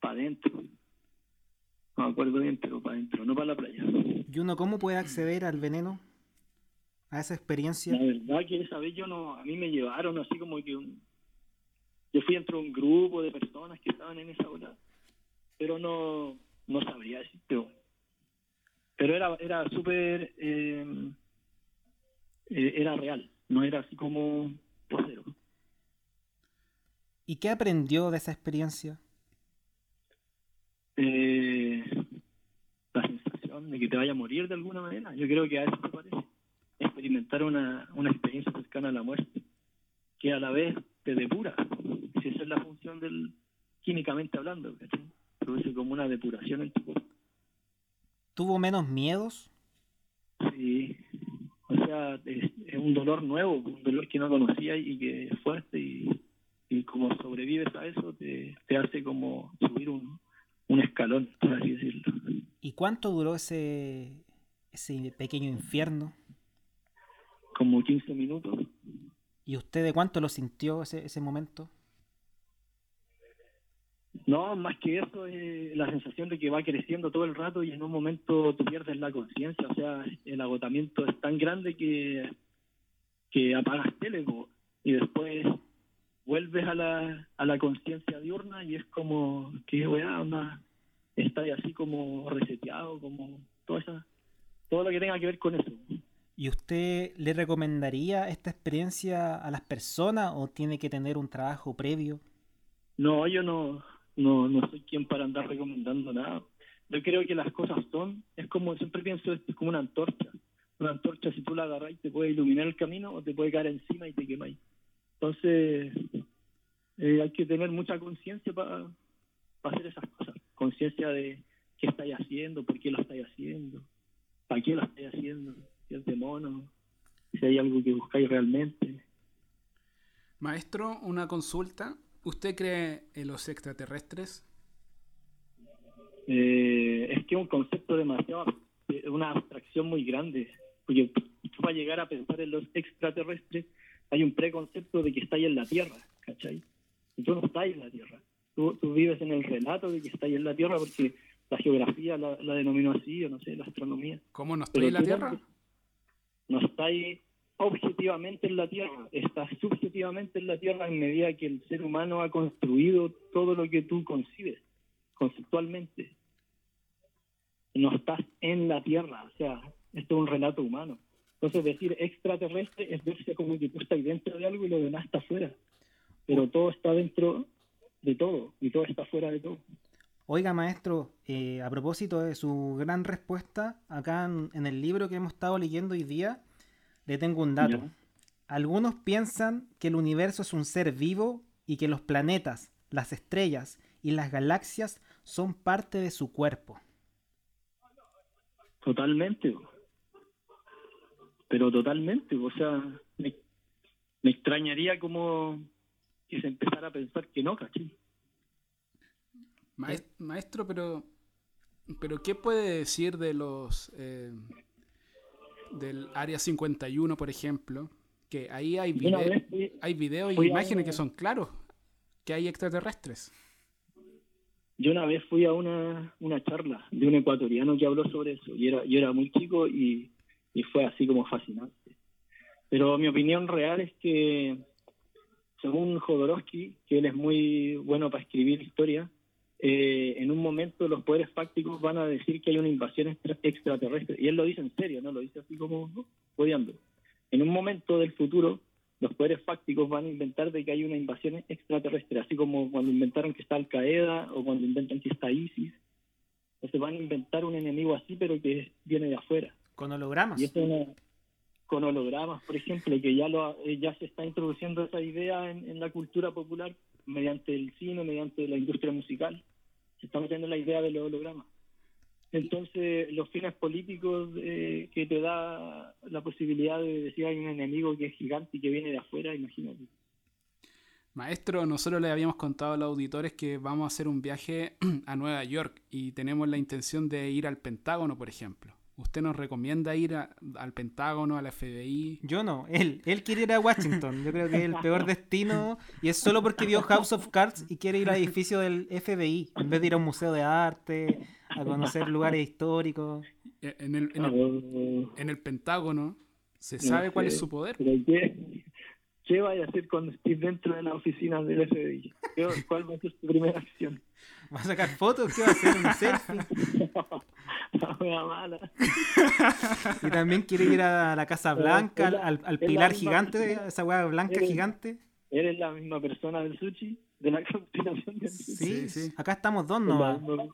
para adentro. No me acuerdo bien, pero para adentro, no para la playa. ¿Y uno cómo puede acceder al veneno? ¿A esa experiencia? La verdad que esa vez yo no, a mí me llevaron así como que un, yo fui entre un grupo de personas que estaban en esa hora, pero no, no sabría decirte. Pero era, era súper, eh, eh, era real, no era así como posero. ¿Y qué aprendió de esa experiencia? Eh, la sensación de que te vaya a morir de alguna manera, yo creo que a eso se parece. Experimentar una, una experiencia cercana a la muerte, que a la vez te depura. Si esa es la función del, químicamente hablando, ¿cachai? Produce como una depuración en tu cuerpo. ¿Tuvo menos miedos? Sí, o sea, es, es un dolor nuevo, un dolor que no conocía y que es fuerte y, y como sobrevives a eso te, te hace como subir un, un escalón, por así decirlo. ¿Y cuánto duró ese, ese pequeño infierno? Como 15 minutos. ¿Y usted de cuánto lo sintió ese, ese momento? No, más que eso, es la sensación de que va creciendo todo el rato y en un momento tú pierdes la conciencia. O sea, el agotamiento es tan grande que, que apagas tele po, y después vuelves a la, a la conciencia diurna y es como que, weá, ahí así como reseteado, como todo, esa, todo lo que tenga que ver con eso. ¿Y usted le recomendaría esta experiencia a las personas o tiene que tener un trabajo previo? No, yo no, no, no soy quien para andar recomendando nada. Yo creo que las cosas son, es como, siempre pienso, es como una antorcha. Una antorcha, si tú la agarras, te puede iluminar el camino o te puede caer encima y te quemáis. Entonces, eh, hay que tener mucha conciencia para hacer esas cosas. Conciencia de qué estáis haciendo, por qué lo estáis haciendo, para qué lo estáis haciendo, si es de mono, si hay algo que buscáis realmente. Maestro, una consulta. ¿Usted cree en los extraterrestres? Eh, es que es un concepto demasiado, una abstracción muy grande. Porque tú para llegar a pensar en los extraterrestres hay un preconcepto de que está ahí en la Tierra, ¿cachai? Y tú no estás en la Tierra. Tú, tú vives en el relato de que está ahí en la Tierra porque la geografía la, la denominó así, o no sé, la astronomía. ¿Cómo no está Pero en la Tierra? No está ahí objetivamente en la Tierra, está subjetivamente en la Tierra en medida que el ser humano ha construido todo lo que tú concibes conceptualmente. No estás en la Tierra, o sea, esto es un relato humano. Entonces decir extraterrestre es verse como que tú estás dentro de algo y lo demás está fuera. Pero todo está dentro de todo y todo está fuera de todo. Oiga, maestro, eh, a propósito de su gran respuesta, acá en, en el libro que hemos estado leyendo hoy día, le tengo un dato. Ya. Algunos piensan que el universo es un ser vivo y que los planetas, las estrellas y las galaxias son parte de su cuerpo. Totalmente. Pero totalmente. O sea, me, me extrañaría como que se empezara a pensar que no, ¿cachai? Maes- Maestro, pero, pero ¿qué puede decir de los eh, del área 51, por ejemplo? Que ahí hay, Yo una vide- vez fui- hay videos y imágenes una- que son claros que hay extraterrestres. Yo una vez fui a una, una charla de un ecuatoriano que habló sobre eso. Y era, yo era muy chico y, y fue así como fascinante. Pero mi opinión real es que, según Jodorowsky, que él es muy bueno para escribir historia, eh, en un momento los poderes fácticos van a decir que hay una invasión extra- extraterrestre. Y él lo dice en serio, no lo dice así como ¿no? odiando. En un momento del futuro, los poderes fácticos van a inventar de que hay una invasión extraterrestre, así como cuando inventaron que está Al Qaeda o cuando inventan que está ISIS. Entonces van a inventar un enemigo así, pero que viene de afuera. Con hologramas. Y es una- con hologramas, por ejemplo, que ya lo eh, ya se está introduciendo esa idea en, en la cultura popular mediante el cine, mediante la industria musical. Se está metiendo la idea de los hologramas. Entonces, los fines políticos eh, que te da la posibilidad de decir hay un enemigo que es gigante y que viene de afuera, imagínate. Maestro, nosotros le habíamos contado a los auditores que vamos a hacer un viaje a Nueva York y tenemos la intención de ir al Pentágono, por ejemplo. ¿Usted nos recomienda ir a- al Pentágono, a la FBI? Yo no, él, él quiere ir a Washington. Yo creo que es el peor destino y es solo porque vio House of Cards y quiere ir al edificio del FBI en vez de ir a un museo de arte, a conocer lugares históricos. Eh, En el, en Ah, el- bueno, en el Pentágono se sabe cuál es su poder. Pero ¿qué, ¿qué vaya a hacer cuando estés dentro de la oficina del FBI? ¿Qué- ¿Cuál va a ser tu primera acción? ¿Va a sacar fotos? ¿Qué va a hacer? ¿Un selfie? La wea mala. Y también quiere ir a la Casa Blanca, al, pilar gigante, esa hueá blanca Eres- gigante. ¿Eres la misma persona del sushi? ¿De la conspiración del sushi? Sí, Sí, sí. acá estamos dos nomás. misma-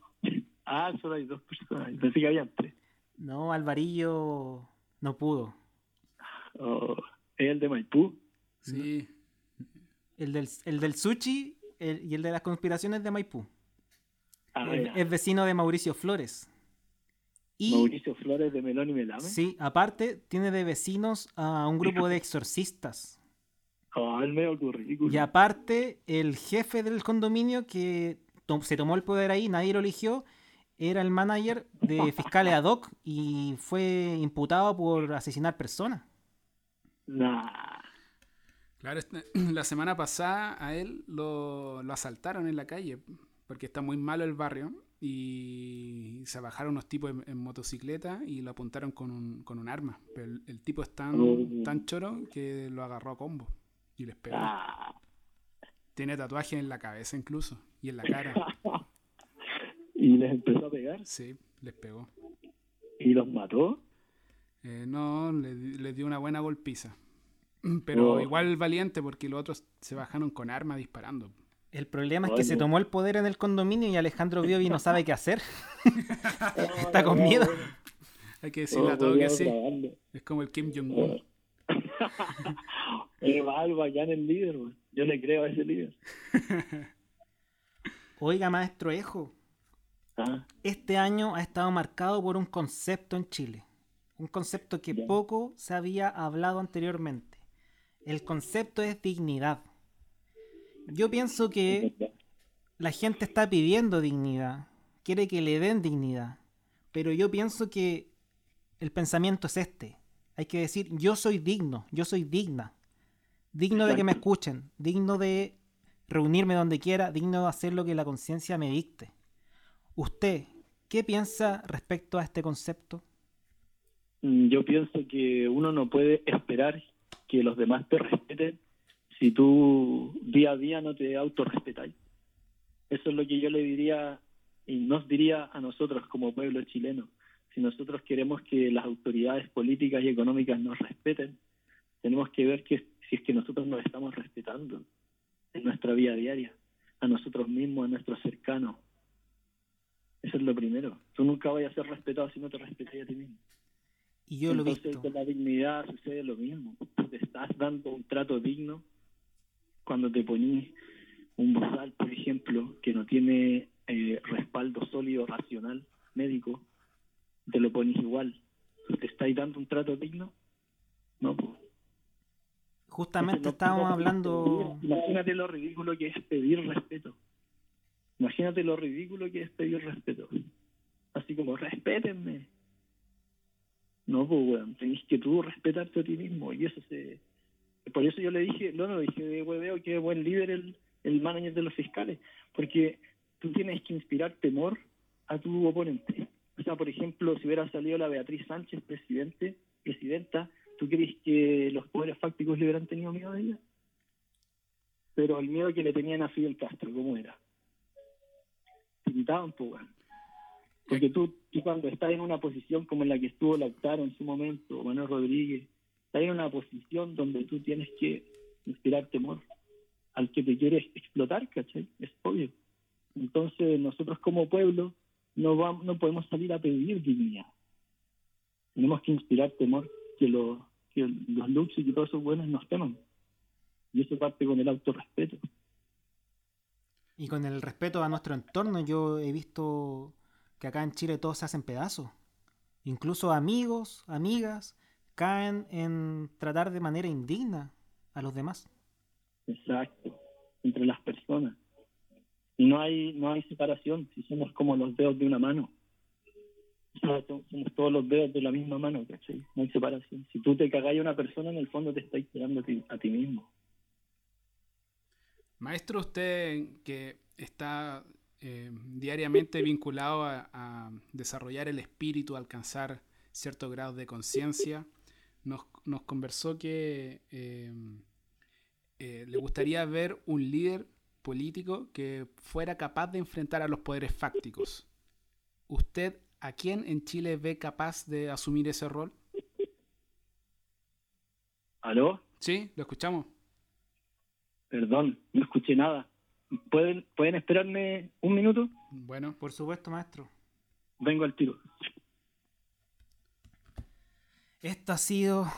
Ah, solo hay dos personas. Pensé que habían tres. No, Alvarillo no pudo. Oh, ¿Es el de Maipú? Sí. El del, el del sushi el- y el de las conspiraciones de Maipú. Ah, Es, vecino de Mauricio Flores. Y Mauricio Flores de Melón y Melame. sí, aparte tiene de vecinos a un grupo de exorcistas. Oh, el medio currículum. Y aparte, el jefe del condominio que to- se tomó el poder ahí, nadie lo eligió, era el manager de fiscales ad hoc y fue imputado por asesinar personas. Nah. Claro, este- la semana pasada a él lo, lo asaltaron en la calle porque está muy malo el barrio y se bajaron unos tipos en, en motocicleta y lo apuntaron con un, con un arma. Pero el, el tipo es tan, Oh. tan choro que lo agarró a combo y les pegó. Ah, Tiene tatuajes en la cabeza incluso y en la cara. y les empezó a pegar Sí, les pegó. y los mató. Eh, no, le, di- le dio una buena golpiza. Pero Oh. igual valiente porque los otros se bajaron con armas disparando. El problema es que se tomó el poder en el condominio y Alejandro Biobi no sabe qué hacer. Está con miedo. Hay que decirle a todo que sí. Es como el Kim Jong-un. Es mal, bacán el líder. Yo le creo a ese líder. Oiga, maestro Ejo, Ah, este año ha estado marcado por un concepto en Chile. Un concepto que poco se había hablado anteriormente. El concepto es dignidad. Yo pienso que la gente está pidiendo dignidad, quiere que le den dignidad, pero yo pienso que el pensamiento es este. Hay que decir, yo soy digno, yo soy digna. Digno de que me escuchen, digno de reunirme donde quiera, digno de hacer lo que la conciencia me dicte. Usted, ¿qué piensa respecto a este concepto? Mm, Yo pienso que uno no puede esperar que los demás te respeten si tú día a día no te autorrespetáis. Eso es lo que yo le diría y nos diría a nosotros como pueblo chileno. Si nosotros queremos que las autoridades políticas y económicas nos respeten, tenemos que ver que si es que nosotros nos estamos respetando en nuestra vida diaria, a nosotros mismos, a nuestros cercanos. Eso es lo primero. Tú nunca vayas a ser respetado si no te respetas a ti mismo. Y yo lo he Entonces, visto. con la dignidad sucede lo mismo. Te estás dando un trato digno cuando te ponís un bozal, por ejemplo, que no tiene eh, respaldo sólido, racional, médico, te lo ponís igual. ¿Tú ¿Te estáis dando un trato digno? No, pues. Justamente Entonces, estábamos hablando... Imagínate lo ridículo que es pedir respeto. Imagínate lo ridículo que es pedir respeto. Así como, respétenme. No, pues, weón, tenés que tú respetarte a ti mismo. Y eso se. Por eso yo le dije, no, no, dije de hueveo que buen líder el, el manager de los fiscales. Porque tú tienes que inspirar temor a tu oponente. O sea, por ejemplo, si hubiera salido la Beatriz Sánchez, presidente, presidenta, ¿tú crees que los poderes fácticos le hubieran tenido miedo a ella? Pero el miedo que le tenían a Fidel Castro, ¿cómo era? Te quitaban, pues. Porque tú, tú cuando estás en una posición como en la que estuvo Lautaro en su momento, Manuel Rodríguez, estás en una posición donde tú tienes que inspirar temor al que te quieres explotar, ¿cachai? Es obvio. Entonces, nosotros como pueblo no, vamos, no podemos salir a pedir dignidad. Tenemos que inspirar temor que, los que los luxos y todos esos buenos nos teman. Y eso parte con el autorrespeto. Y con el respeto a nuestro entorno, yo he visto que acá en Chile todos se hacen pedazos. Incluso amigos, amigas, caen en tratar de manera indigna a los demás. Exacto. Entre las personas. Y no hay, no hay separación, si somos como los dedos de una mano. Somos todos los dedos de la misma mano, ¿cachai? No hay separación. Si tú te cagáis a una persona, en el fondo te estáis pegando a ti, a ti mismo. Maestro, usted que está eh, diariamente vinculado a, a desarrollar el espíritu, a alcanzar cierto grado de conciencia, nos, nos conversó que eh, eh, le gustaría ver un líder político que fuera capaz de enfrentar a los poderes fácticos. ¿Usted a quién en Chile ve capaz de asumir ese rol? ¿Aló? Sí, lo escuchamos. Perdón, no escuché nada. ¿Pueden, ¿Pueden esperarme un minuto? Bueno, Por supuesto, maestro. Vengo al tiro. Esto ha sido.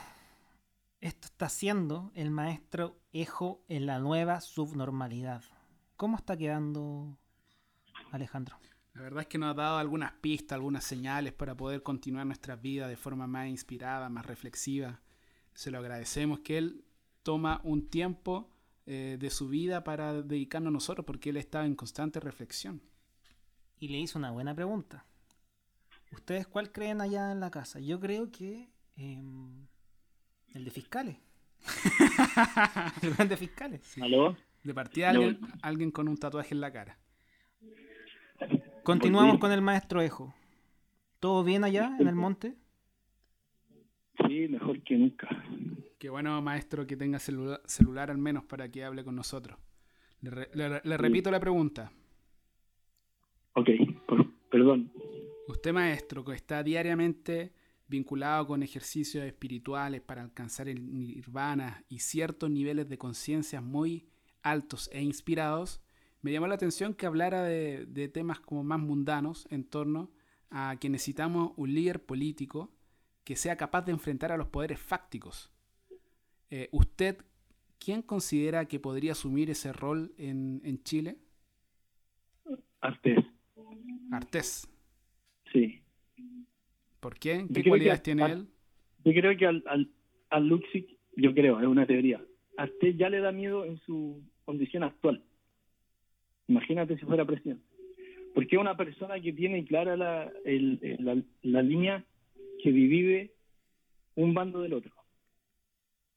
Esto está siendo el maestro Ejo en la nueva subnormalidad. ¿Cómo está quedando Alejandro? La verdad es que nos ha dado algunas pistas, algunas señales para poder continuar nuestra vida de forma más inspirada, más reflexiva. Se lo agradecemos que él toma un tiempo eh, de su vida para dedicarnos a nosotros porque él está en constante reflexión. Y le hizo una buena pregunta. ¿Ustedes cuál creen allá en la casa? Yo creo que em, el de fiscales. el de fiscales. Sí. ¿Aló? De partida alguien, alguien con un tatuaje en la cara. Continuamos con el maestro Ejo. ¿Todo bien allá en el monte? Sí, mejor que nunca. Qué bueno, maestro, que tenga celular al menos para que hable con nosotros. Le, repito la pregunta. Ok, perdón. Usted, maestro, que está diariamente vinculado con ejercicios espirituales para alcanzar el nirvana y ciertos niveles de conciencia muy altos e inspirados, me llamó la atención que hablara de, de, temas como más mundanos en torno a que necesitamos un líder político que sea capaz de enfrentar a los poderes fácticos. Eh, ¿Usted quién considera que podría asumir ese rol en, en Chile? Artés. Artés. Sí. ¿Por qué? ¿Qué cualidades tiene él? Yo creo que al, al, al Luxic, yo creo, es una teoría. Artés ya le da miedo en su condición actual. Imagínate si fuera presidente. Porque es una persona que tiene clara la, el, la, la línea que divide un bando del otro.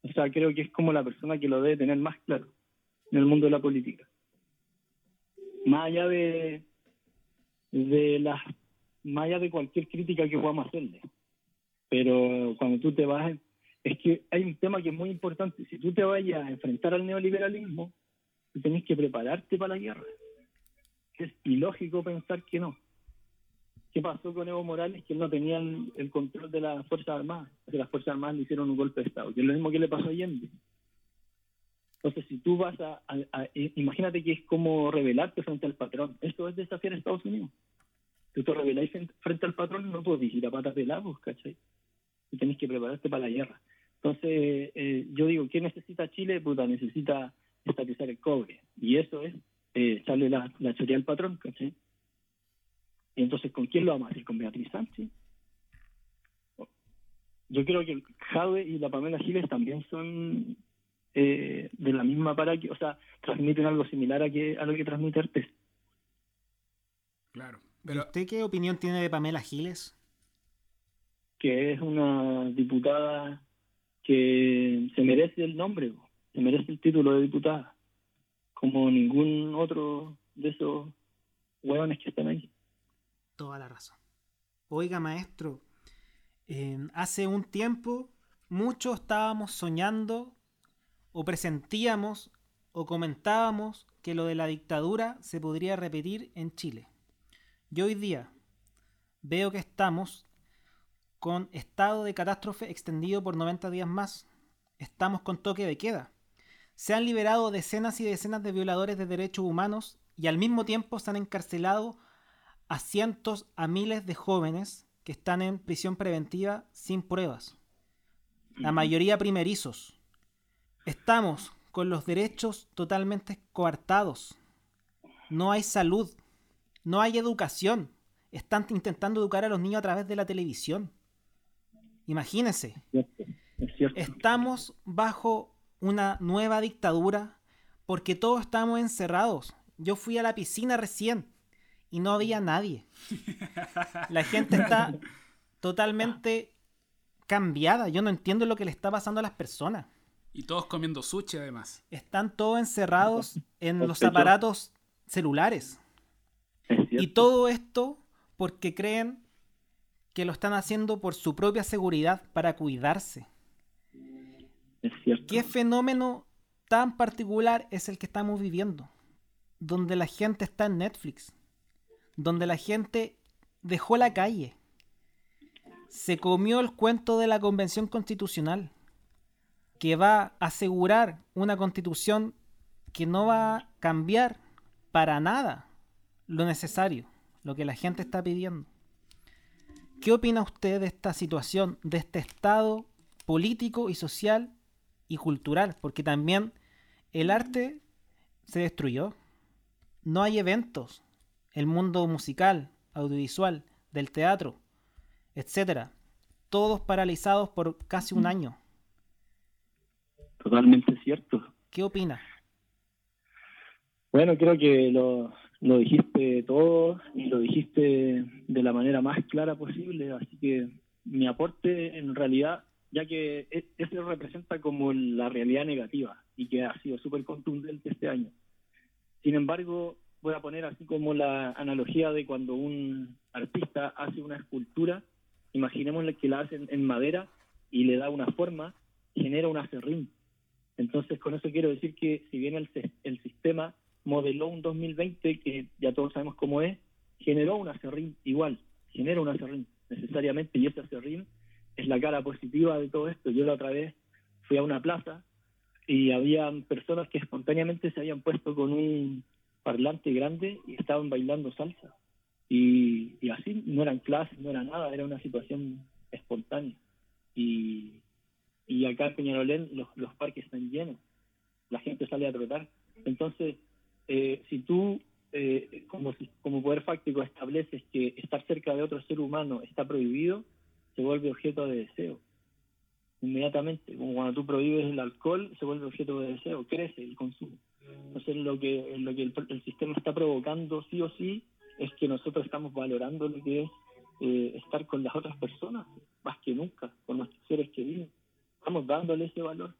O sea, creo que es como la persona que lo debe tener más claro en el mundo de la política. Más allá de, de las más allá de cualquier crítica que podamos hacerle. Pero cuando tú te vas, es que hay un tema que es muy importante. Si tú te vayas a enfrentar al neoliberalismo, tú tenés que prepararte para la guerra. Es ilógico pensar que no. ¿Qué pasó con Evo Morales? Que él no tenía el, control de las Fuerzas Armadas, que las Fuerzas Armadas le hicieron un golpe de Estado, que es lo mismo que le pasó a Allende. Entonces, si tú vas a, Imagínate que es como rebelarte frente al patrón. Esto es desafiar a Estados Unidos. Tú te rebeláis frente al patrón, no puedes ir a patas pelados, ¿cachai? Y tenés que prepararte para la guerra. Entonces, eh, yo digo, ¿qué necesita Chile? Puta, necesita estatizar el cobre. Y eso es eh, echarle la, la al patrón, ¿cachai? Y entonces, ¿con quién lo vamos a hacer? ¿Con Beatriz Sánchez? Yo creo que Jade y la Pamela Giles también son eh, de la misma para que, o sea, transmiten algo similar a, que, a lo que transmite Artes. Claro. Pero... ¿Usted qué opinión tiene de Pamela Giles? Que es una diputada que se merece el nombre, se merece el título de diputada, como ningún otro de esos hueones que están ahí toda la razón. Oiga, maestro, hace un tiempo muchos estábamos soñando o presentíamos o comentábamos que lo de la dictadura se podría repetir en Chile. Y hoy día veo que estamos con estado de catástrofe extendido por 90 días más. Estamos con toque de queda. Se han liberado decenas y decenas de violadores de derechos humanos y al mismo tiempo se han encarcelado a cientos, a miles de jóvenes que están en prisión preventiva sin pruebas. La mayoría primerizos. Estamos con los derechos totalmente coartados. No hay salud. No hay educación. Están intentando educar a los niños a través de la televisión. Imagínense. Estamos bajo una nueva dictadura porque todos estamos encerrados. Yo fui a la piscina recién y no había nadie. La gente está totalmente cambiada. Yo no entiendo lo que le está pasando a las personas. Y todos comiendo sushi además. Están todos encerrados en los aparatos celulares. Y todo esto porque creen que lo están haciendo por su propia seguridad para cuidarse. Es cierto. ¿Qué fenómeno tan particular es el que estamos viviendo? Donde la gente está en Netflix, donde la gente dejó la calle, se comió el cuento de la Convención Constitucional, que va a asegurar una constitución que no va a cambiar para nada lo necesario, lo que la gente está pidiendo. ¿Qué opina usted de esta situación, de este estado político y social y cultural? Porque también el arte se destruyó. No hay eventos, el mundo musical, audiovisual, del teatro, etcétera, todos paralizados por casi un año. Totalmente cierto. ¿Qué opina? Bueno, creo que lo, lo dijiste todo y lo dijiste de la manera más clara posible, así que mi aporte en realidad, ya que e, eso representa como la realidad negativa y que ha sido súper contundente este año. Sin embargo, voy a poner así como la analogía de cuando un artista hace una escultura, imaginemos que la hacen en madera y le da una forma, genera un acerrín. Entonces, con eso quiero decir que si bien el, el sistema modeló un 2020 que ya todos sabemos cómo es, generó un acerrín igual, genera un acerrín necesariamente, y ese acerrín es la cara positiva de todo esto. Yo la otra vez fui a una plaza y había personas que espontáneamente se habían puesto con un parlante grande y estaban bailando salsa. Y, así no eran clases, no era nada, era una situación espontánea. Y, y acá en Peñarolén los, los parques están llenos, la gente sale a trotar. Entonces, eh, si tú eh, como, como poder fáctico estableces que estar cerca de otro ser humano está prohibido, se vuelve objeto de deseo. Inmediatamente, como cuando tú prohíbes el alcohol, se vuelve objeto de deseo, crece el consumo. Entonces, lo que, lo que el, sistema está provocando sí o sí es que nosotros estamos valorando lo que es eh, estar con las otras personas, más que nunca, con nuestros seres queridos. Estamos dándole ese valor.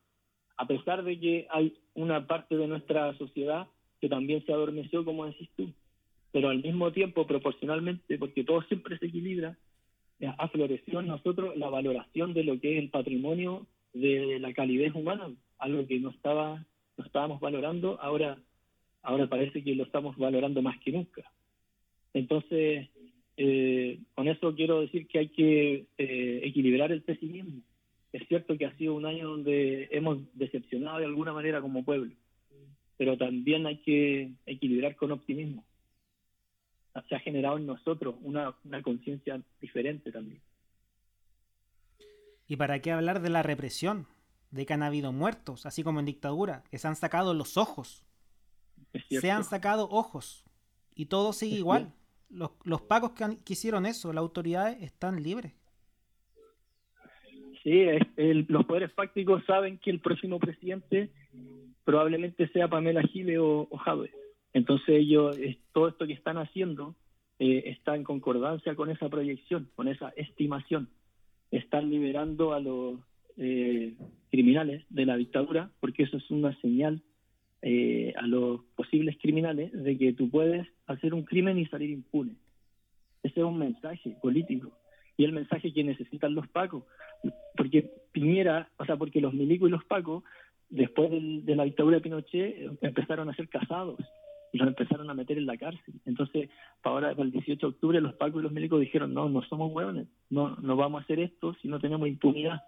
A pesar de que hay una parte de nuestra sociedad que también se adormeció, como decís tú, pero al mismo tiempo, proporcionalmente, porque todo siempre se equilibra, ha florecido en nosotros la valoración de lo que es el patrimonio de la calidez humana, algo que no estaba no estábamos valorando, ahora ahora parece que lo estamos valorando más que nunca. Entonces, eh, con eso quiero decir que hay que eh, equilibrar el pesimismo. Es cierto que ha sido un año donde hemos decepcionado de alguna manera como pueblo, pero también hay que equilibrar con optimismo. Se ha generado en nosotros una, una conciencia diferente también. ¿Y para qué hablar de la represión? De que han habido muertos, así como en dictadura, que se han sacado los ojos. Se han sacado ojos. Y todo sigue igual. Los, los pacos que, que, hicieron eso, las autoridades están libres. Sí, los poderes fácticos saben que el próximo presidente probablemente sea Pamela Gile o, o Entonces ellos, todo esto que están haciendo eh, está en concordancia con esa proyección, con esa estimación. Están liberando a los eh, criminales de la dictadura, porque eso es una señal eh, a los posibles criminales de que tú puedes hacer un crimen y salir impune. Ese es un mensaje político y el mensaje que necesitan los pacos, porque Piñera, o sea, porque los milicos y los pacos después de la dictadura de Pinochet empezaron a ser casados y los empezaron a meter en la cárcel. Entonces, para ahora, para el 18 de octubre, los pacos y los médicos dijeron, no, no somos hueones, no, no vamos a hacer esto si no tenemos impunidad.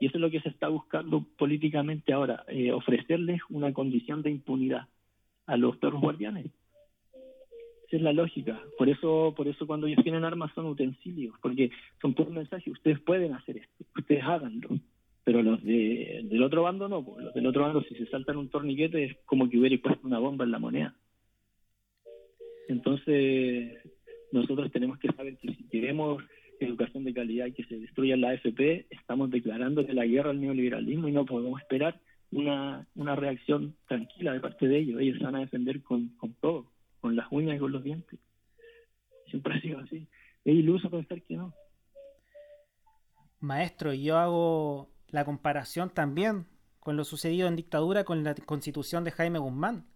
Y eso es lo que se está buscando políticamente ahora, eh, ofrecerles una condición de impunidad a los perros guardianes. Esa es la lógica. Por eso, por eso cuando ellos tienen armas son utensilios, porque son puros mensajes, ustedes pueden hacer esto, ustedes háganlo pero los de, del otro bando no, pues. los del otro bando si se saltan un torniquete es como que hubiera puesto una bomba en la moneda. Entonces, nosotros tenemos que saber que si queremos educación de calidad y que se destruya la AFP, estamos declarando que la guerra al neoliberalismo y no podemos esperar una, una reacción tranquila de parte de ellos. Ellos se van a defender con, con todo, con las uñas y con los dientes. Siempre ha sido así. Es iluso pensar que no. Maestro, yo hago la comparación también con lo sucedido en dictadura con la constitución de Jaime Guzmán,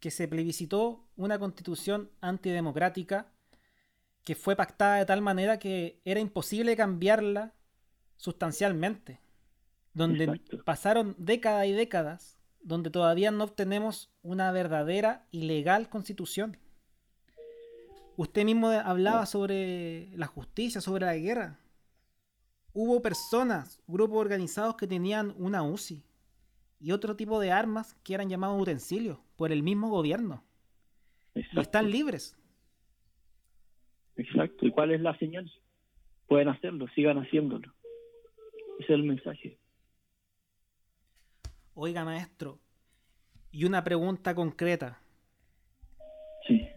que se plebiscitó una constitución antidemocrática que fue pactada de tal manera que era imposible cambiarla sustancialmente, donde pasaron décadas y décadas, donde todavía no obtenemos una verdadera y legal constitución. Usted mismo hablaba sobre la justicia, sobre la guerra hubo personas, grupos organizados que tenían una UCI y otro tipo de armas que eran llamados utensilios por el mismo gobierno. Y están libres. Exacto. ¿Y cuál es la señal? Pueden hacerlo, sigan haciéndolo. Ese es el mensaje. Oiga, maestro, y una pregunta concreta. Sí.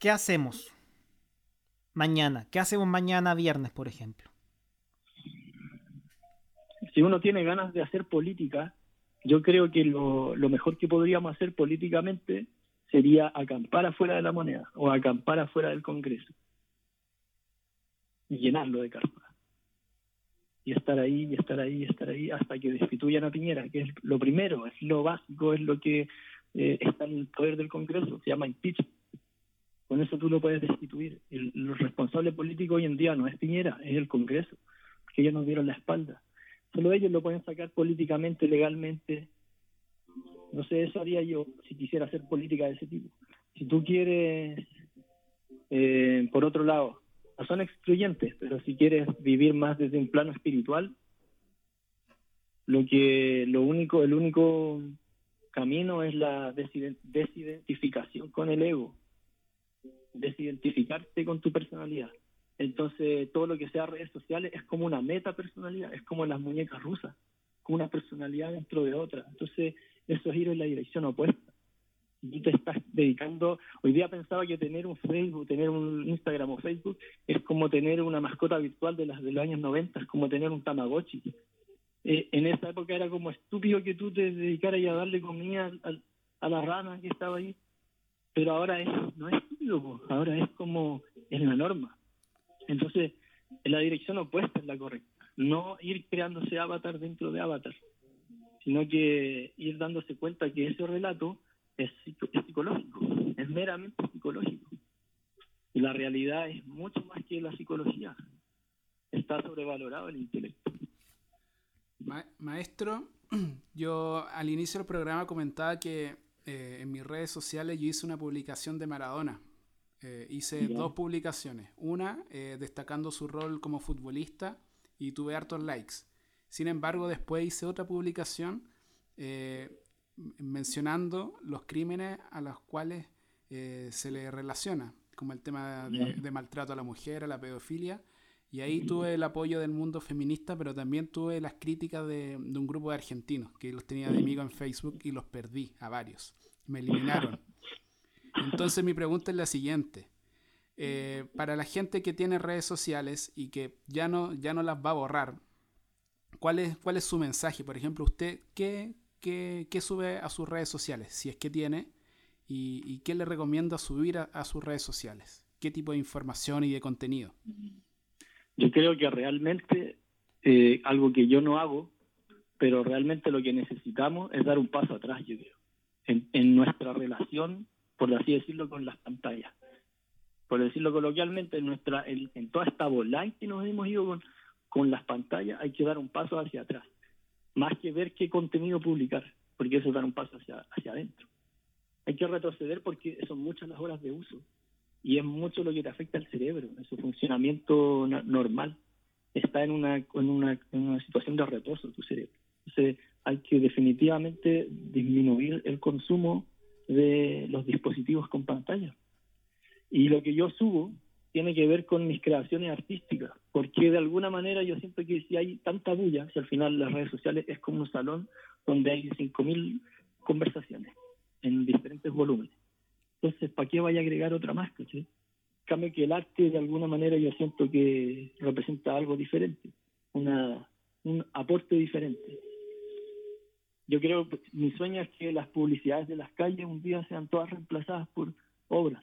¿Qué hacemos mañana? ¿Qué hacemos mañana viernes, por ejemplo? Si uno tiene ganas de hacer política, yo creo que lo, mejor que podríamos hacer políticamente sería acampar afuera de la moneda o acampar afuera del Congreso y llenarlo de carpas. Y estar ahí, y estar ahí, y estar ahí hasta que destituyan a Piñera, que es lo primero, es lo básico, es lo que eh, está en el poder del Congreso, se llama impeachment. Con eso tú lo puedes destituir. El, responsable político hoy en día no es Piñera, es el Congreso, porque ellos nos dieron la espalda. Solo ellos lo pueden sacar políticamente, legalmente. No sé, eso haría yo si quisiera hacer política de ese tipo. Si tú quieres, eh, por otro lado, son excluyentes, pero si quieres vivir más desde un plano espiritual, lo que lo único el único camino es la desidentificación con el ego desidentificarte con tu personalidad entonces todo lo que sea redes sociales es como una meta personalidad es como las muñecas rusas con una personalidad dentro de otra. Entonces eso es ir en la dirección opuesta. Y te estás dedicando hoy día pensaba que tener un Facebook tener un Instagram o Facebook es como tener una mascota virtual de las de los años 90 es como tener un Tamagotchi. Eh, en esa época era como estúpido que tú te dedicaras a darle comida a, la rana que estaba ahí, pero ahora es, no es estúpido, ahora es como es la norma. Entonces, en la dirección opuesta es la correcta, no ir creándose avatar dentro de avatar, sino que ir dándose cuenta que ese relato es, es psicológico, es meramente psicológico. Y la realidad es mucho más que la psicología. Está sobrevalorado el intelecto maestro, yo al inicio del programa comentaba que eh, en mis redes sociales yo hice una publicación de Maradona. Eh, hice dos publicaciones. Una eh, destacando su rol como futbolista y tuve hartos likes. Sin embargo, después hice otra publicación mencionando los crímenes a los cuales se le relaciona, como el tema de maltrato a la mujer, a la pedofilia y ahí tuve el apoyo del mundo feminista, pero también tuve las críticas de, un grupo de argentinos que los tenía de amigo en Facebook y los perdí a varios. Me eliminaron. Entonces mi pregunta es la siguiente. Eh, para la gente que tiene redes sociales y que ya no, ya no las va a borrar, ¿cuál es, cuál es su mensaje? Por ejemplo, usted, ¿qué, qué, qué sube a sus redes sociales? Si es que tiene, y, qué le recomienda subir a sus redes sociales? ¿Qué tipo de información y de contenido? Yo creo que realmente, eh, algo que yo no hago, pero realmente lo que necesitamos es dar un paso atrás, yo creo, en, nuestra relación, por así decirlo, con las pantallas. Por decirlo coloquialmente, en, nuestra, en, toda esta bola que nos hemos ido con, con las pantallas, hay que dar un paso hacia atrás, más que ver qué contenido publicar, porque eso es dar un paso hacia, hacia adentro. Hay que retroceder porque son muchas las horas de uso y es mucho lo que te afecta al cerebro, en su funcionamiento normal. Está en una, en una, en una situación de reposo tu cerebro. Entonces hay que definitivamente disminuir el consumo de los dispositivos con pantalla. Y lo que yo subo tiene que ver con mis creaciones artísticas, porque de alguna manera yo siento que si hay tanta bulla, si al final las redes sociales es como un salón donde hay 5.000 conversaciones en diferentes volúmenes entonces, ¿para qué vaya a agregar otra más? ¿caché? Cambio que el arte, de alguna manera, yo siento que representa algo diferente, una, un aporte diferente. Yo creo, mi sueño es que las publicidades de las calles un día sean todas reemplazadas por obras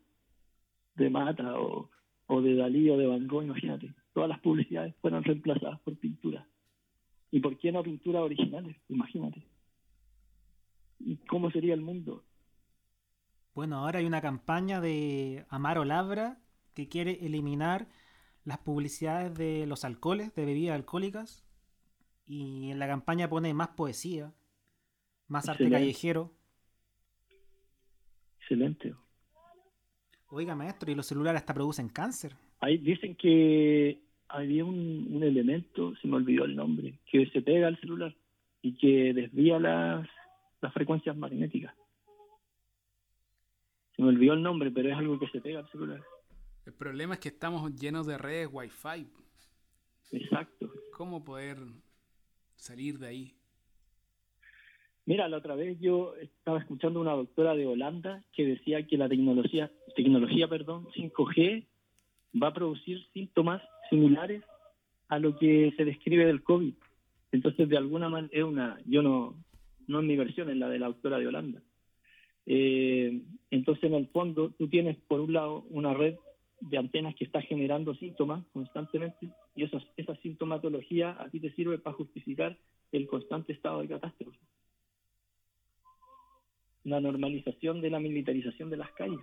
de Mata o, o de Dalí o de Van Gogh, imagínate. Todas las publicidades fueran reemplazadas por pinturas. ¿Y por qué no pinturas originales? Imagínate. ¿Y cómo sería el mundo? Bueno, ahora hay una campaña de Amaro Labra que quiere eliminar las publicidades de los alcoholes, de bebidas alcohólicas. Y en la campaña pone más poesía, más arte callejero. Excelente. Oiga, maestro, y los celulares hasta producen cáncer. Ahí dicen que había un, un elemento, se me olvidó el nombre, que se pega al celular y que desvía las, las frecuencias magnéticas. Se me olvidó el nombre, pero es algo que se pega al celular. El problema es que estamos llenos de redes Wi-Fi. Exacto. ¿Cómo poder salir de ahí? Mira, la otra vez yo estaba escuchando a una doctora de Holanda que decía que la tecnología, tecnología, perdón, 5G va a producir síntomas similares a lo que se describe del COVID. Entonces, de alguna manera, es una, yo no, no es mi versión, es la de la doctora de Holanda. Eh, entonces, en el fondo, tú tienes, por un lado, una red de antenas que está generando síntomas constantemente y esa, esa sintomatología a ti te sirve para justificar el constante estado de catástrofe. Una normalización de la militarización de las calles.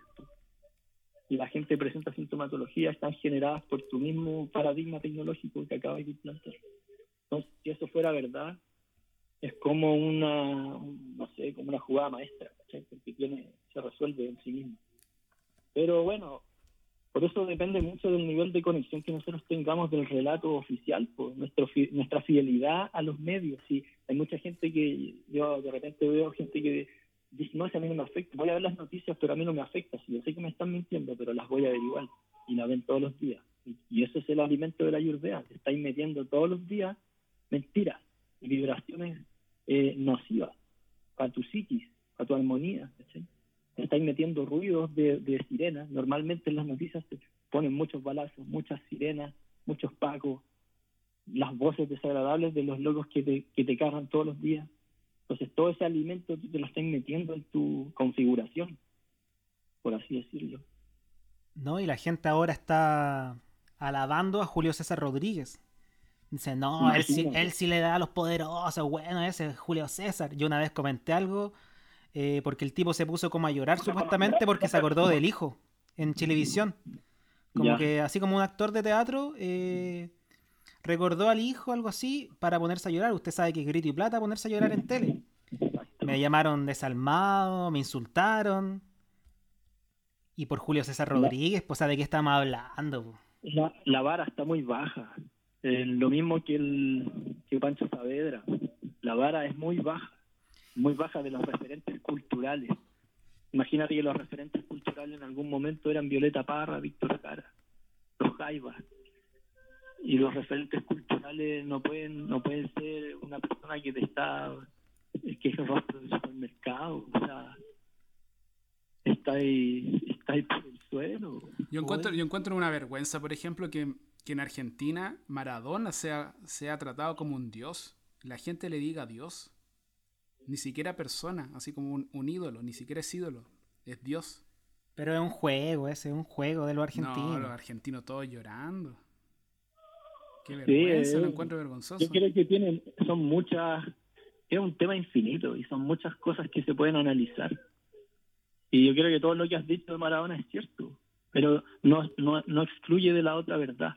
Y la gente presenta sintomatología, están generadas por tu mismo paradigma tecnológico que acabas de implantar. Entonces, si eso fuera verdad, es como una, no sé, como una jugada maestra, porque tiene, se resuelve en sí mismo. Pero bueno, por eso depende mucho del nivel de conexión que nosotros tengamos del relato oficial, por nuestro, nuestra fidelidad a los medios. Sí, hay mucha gente que yo de repente veo gente que no, si a mí no me afecta, voy a ver las noticias, pero a mí no me afecta, si yo sé que me están mintiendo, pero las voy a ver igual, y la ven todos los días. Y, eso es el alimento de la ayurveda, te estáis metiendo todos los días mentiras y vibraciones eh, nocivas para tu psiquis, para tu armonía. ¿sí? Te estáis metiendo ruidos de, de sirenas. Normalmente en las noticias te ponen muchos balazos, muchas sirenas, muchos pacos, las voces desagradables de los locos que te, que te cargan todos los días. Entonces todo ese alimento tú te lo estás metiendo en tu configuración, por así decirlo. No, y la gente ahora está alabando a Julio César Rodríguez. Dice, no, él sí, él sí, le da a los poderosos, bueno, ese es Julio César. Yo una vez comenté algo eh, porque el tipo se puso como a llorar supuestamente porque se acordó del hijo en televisión. Como que así como un actor de teatro eh, recordó al hijo, algo así, para ponerse a llorar. Usted sabe que es grito y plata ponerse a llorar en tele. Me llamaron desalmado, me insultaron. Y por Julio César Rodríguez, pues de qué estamos hablando. La, la, vara está muy baja. Eh, lo mismo que el que Pancho Saavedra. La vara es muy baja, muy baja de los referentes culturales. Imagínate que los referentes culturales en algún momento eran Violeta Parra, Víctor Cara, los Jaivas. Y los referentes culturales no pueden no pueden ser una persona que te está que es el rostro del supermercado, o sea, está ahí, está ahí por el suelo. Yo encuentro, yo encuentro una vergüenza, por ejemplo, que, que en Argentina Maradona sea, sea tratado como un dios. La gente le diga Dios. Ni siquiera persona, así como un, un, ídolo, ni siquiera es ídolo, es Dios. Pero es un juego, ese es un juego de los argentinos. No, los argentinos todos llorando. Qué vergüenza, sí, lo encuentro vergonzoso. Yo creo que tienen, son muchas, es un tema infinito y son muchas cosas que se pueden analizar. Y yo creo que todo lo que has dicho de Maradona es cierto, pero no, no, no excluye de la otra verdad,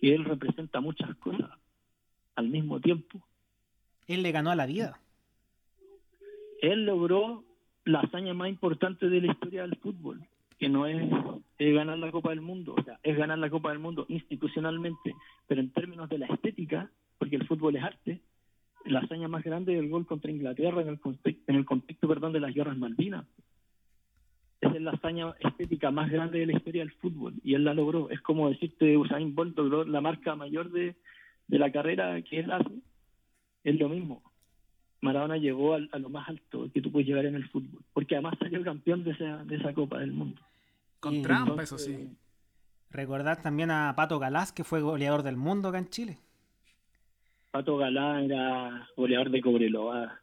que él representa muchas cosas al mismo tiempo. Él le ganó a la vida. Él logró la hazaña más importante de la historia del fútbol, que no es, es, ganar la Copa del Mundo, o sea, es ganar la Copa del Mundo institucionalmente, pero en términos de la estética, porque el fútbol es arte, la hazaña más grande del gol contra Inglaterra en el en el contexto perdón, de las guerras Malvinas. Esa es la hazaña estética más grande de la historia del fútbol y él la logró. Es como decirte Usain Bolt logró la marca mayor de, de la carrera que él hace. Es lo mismo. Maradona llegó a, a, lo más alto que tú puedes llegar en el fútbol, porque además salió campeón de esa, de esa Copa del Mundo. Con y trampa, entonces, eso sí. Recordar también a Pato Galás, que fue goleador del mundo acá en Chile. Pato Galán era goleador de Cobreloa.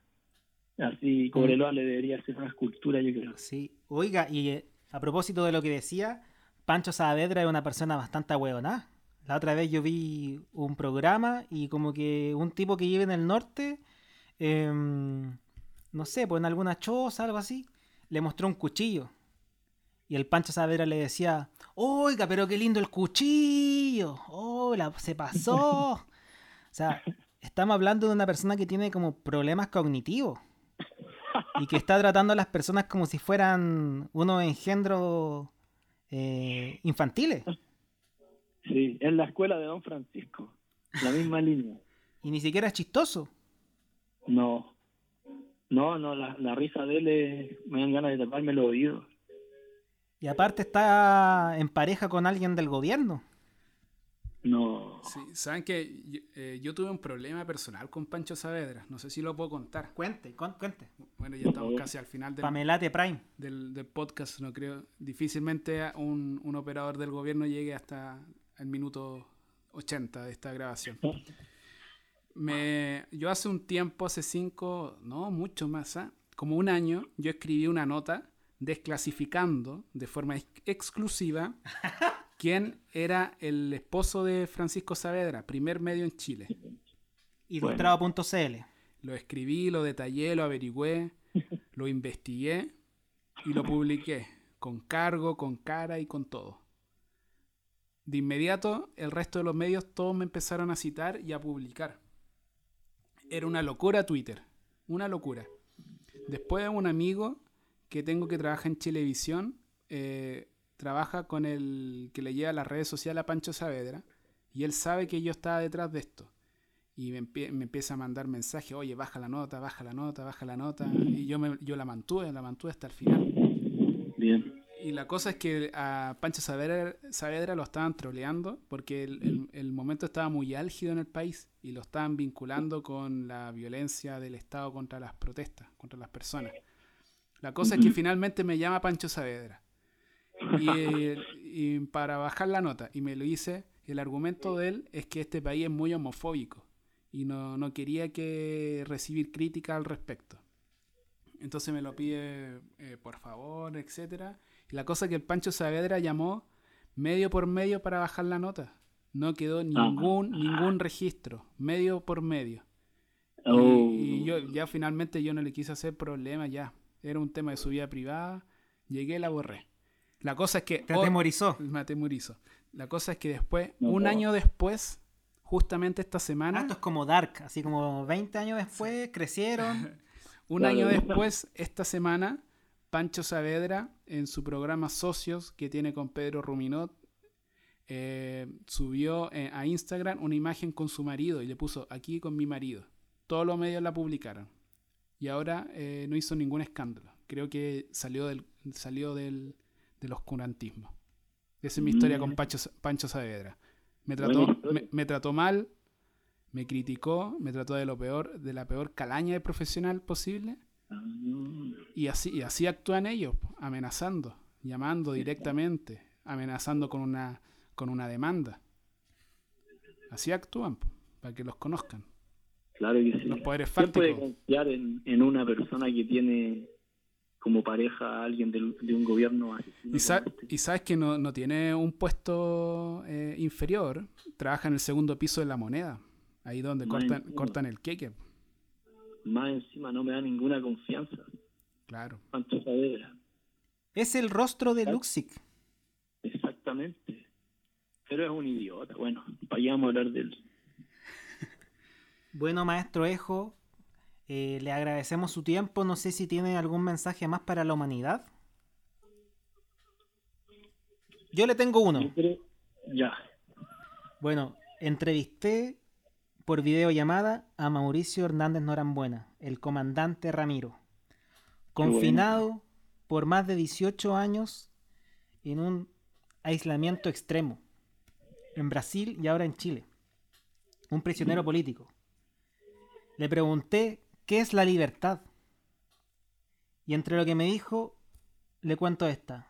Así, Cobreloa mm. le debería hacer una escultura, yo creo. Sí. Oiga, y eh, a propósito de lo que decía, Pancho Saavedra es una persona bastante ahueonada. La otra vez yo vi un programa y como que un tipo que vive en el norte, eh, no sé, pues en alguna choza, algo así, le mostró un cuchillo. Y el Pancho Saavedra le decía, oiga, pero qué lindo el cuchillo. Oh, la, se pasó. o sea, estamos hablando de una persona que tiene como problemas cognitivos. Y que está tratando a las personas como si fueran unos engendros eh, infantiles. Sí, es la escuela de Don Francisco, la misma línea. Y ni siquiera es chistoso. No, no, no, la, la risa de él es, me dan ganas de taparme los oídos. Y aparte está en pareja con alguien del gobierno. No. Sí, saben que yo, eh, yo, tuve un problema personal con Pancho Saavedra. No sé si lo puedo contar. Cuente, con, cuente. Bueno, ya estamos casi al final del, Pamelate Prime. Del, del, podcast. No creo. Difícilmente un, un, operador del gobierno llegue hasta el minuto 80 de esta grabación. Me, yo hace un tiempo, hace cinco, no, mucho más, ¿eh? como un año, yo escribí una nota desclasificando de forma ex exclusiva quién era el esposo de Francisco Saavedra, primer medio en Chile. Ilustrado.cl. Lo escribí, lo detallé, lo averigüé, Lo investigué y lo publiqué, con cargo, con cara y con todo. De inmediato, el resto de los medios todos me empezaron a citar y a publicar. Era una locura Twitter, una locura. Después un amigo que tengo que trabaja en Chilevisión, eh, trabaja con el que le lleva las redes sociales a Pancho Saavedra, y él sabe que yo estaba detrás de esto. Y me, empieza a mandar mensajes, oye, baja la nota, baja la nota, baja la nota. Y yo, me, yo la mantuve, la mantuve hasta el final. Bien. Y la cosa es que a Pancho Saavedra, lo estaban troleando porque el, momento estaba muy álgido en el país y lo estaban vinculando con la violencia del Estado contra las protestas, contra las personas. La cosa es que finalmente me llama Pancho Saavedra y, para bajar la nota y me lo hice. El argumento de él es que este país es muy homofóbico y no, no quería que recibir crítica al respecto. Entonces me lo pide eh, por favor, etcétera. Y la cosa es que el Pancho Saavedra llamó medio por medio para bajar la nota. No quedó ningún, ningún registro, medio por medio. Y, oh. yo ya finalmente yo no le quise hacer problema ya. Era un tema de su vida privada. Llegué y la borré. La cosa es que. Te atemorizó. Me atemorizó. La cosa es que después, un año después, justamente esta semana. Ah, esto es como Dark, así como 20 años después, crecieron. un año después, esta semana, Pancho Saavedra, en su programa Socios que tiene con Pedro Ruminot, eh, subió eh, a Instagram una imagen con su marido y le puso aquí con mi marido. Todos los medios la publicaron. Y ahora eh, no hizo ningún escándalo. Creo que salió del, salió del, del oscurantismo. Esa es mi historia con mm. Pancho, Pancho Saavedra. Me trató, me, trató mal, me criticó, me trató de lo peor, de la peor calaña de profesional posible. Ah. Y así, y así actúan ellos, amenazando, llamando directamente, amenazando con una, con una demanda. Así actúan, para que los conozcan. Claro que sí. Los poderes ¿Quién puede confiar en, en una persona que tiene como pareja a alguien de, un gobierno y, este. y, sabes que no, no tiene un puesto eh, inferior, trabaja en el segundo piso de la moneda, ahí donde cortan, cortan el queque. Más encima no me da ninguna confianza. Claro. Es el rostro de Luxic. Exactamente. Pero es un idiota. Bueno, vayamos a hablar de él. Bueno, maestro Ejo, eh, le agradecemos su tiempo. No sé si tiene algún mensaje más para la humanidad. Yo le tengo uno. Ya. Bueno, entrevisté por videollamada a Mauricio Hernández Norambuena, el comandante Ramiro, confinado por más de 18 años en un aislamiento extremo, en Brasil y ahora en Chile. Un prisionero político. Le pregunté ¿Qué es la libertad? Y entre lo que me dijo, le cuento esta.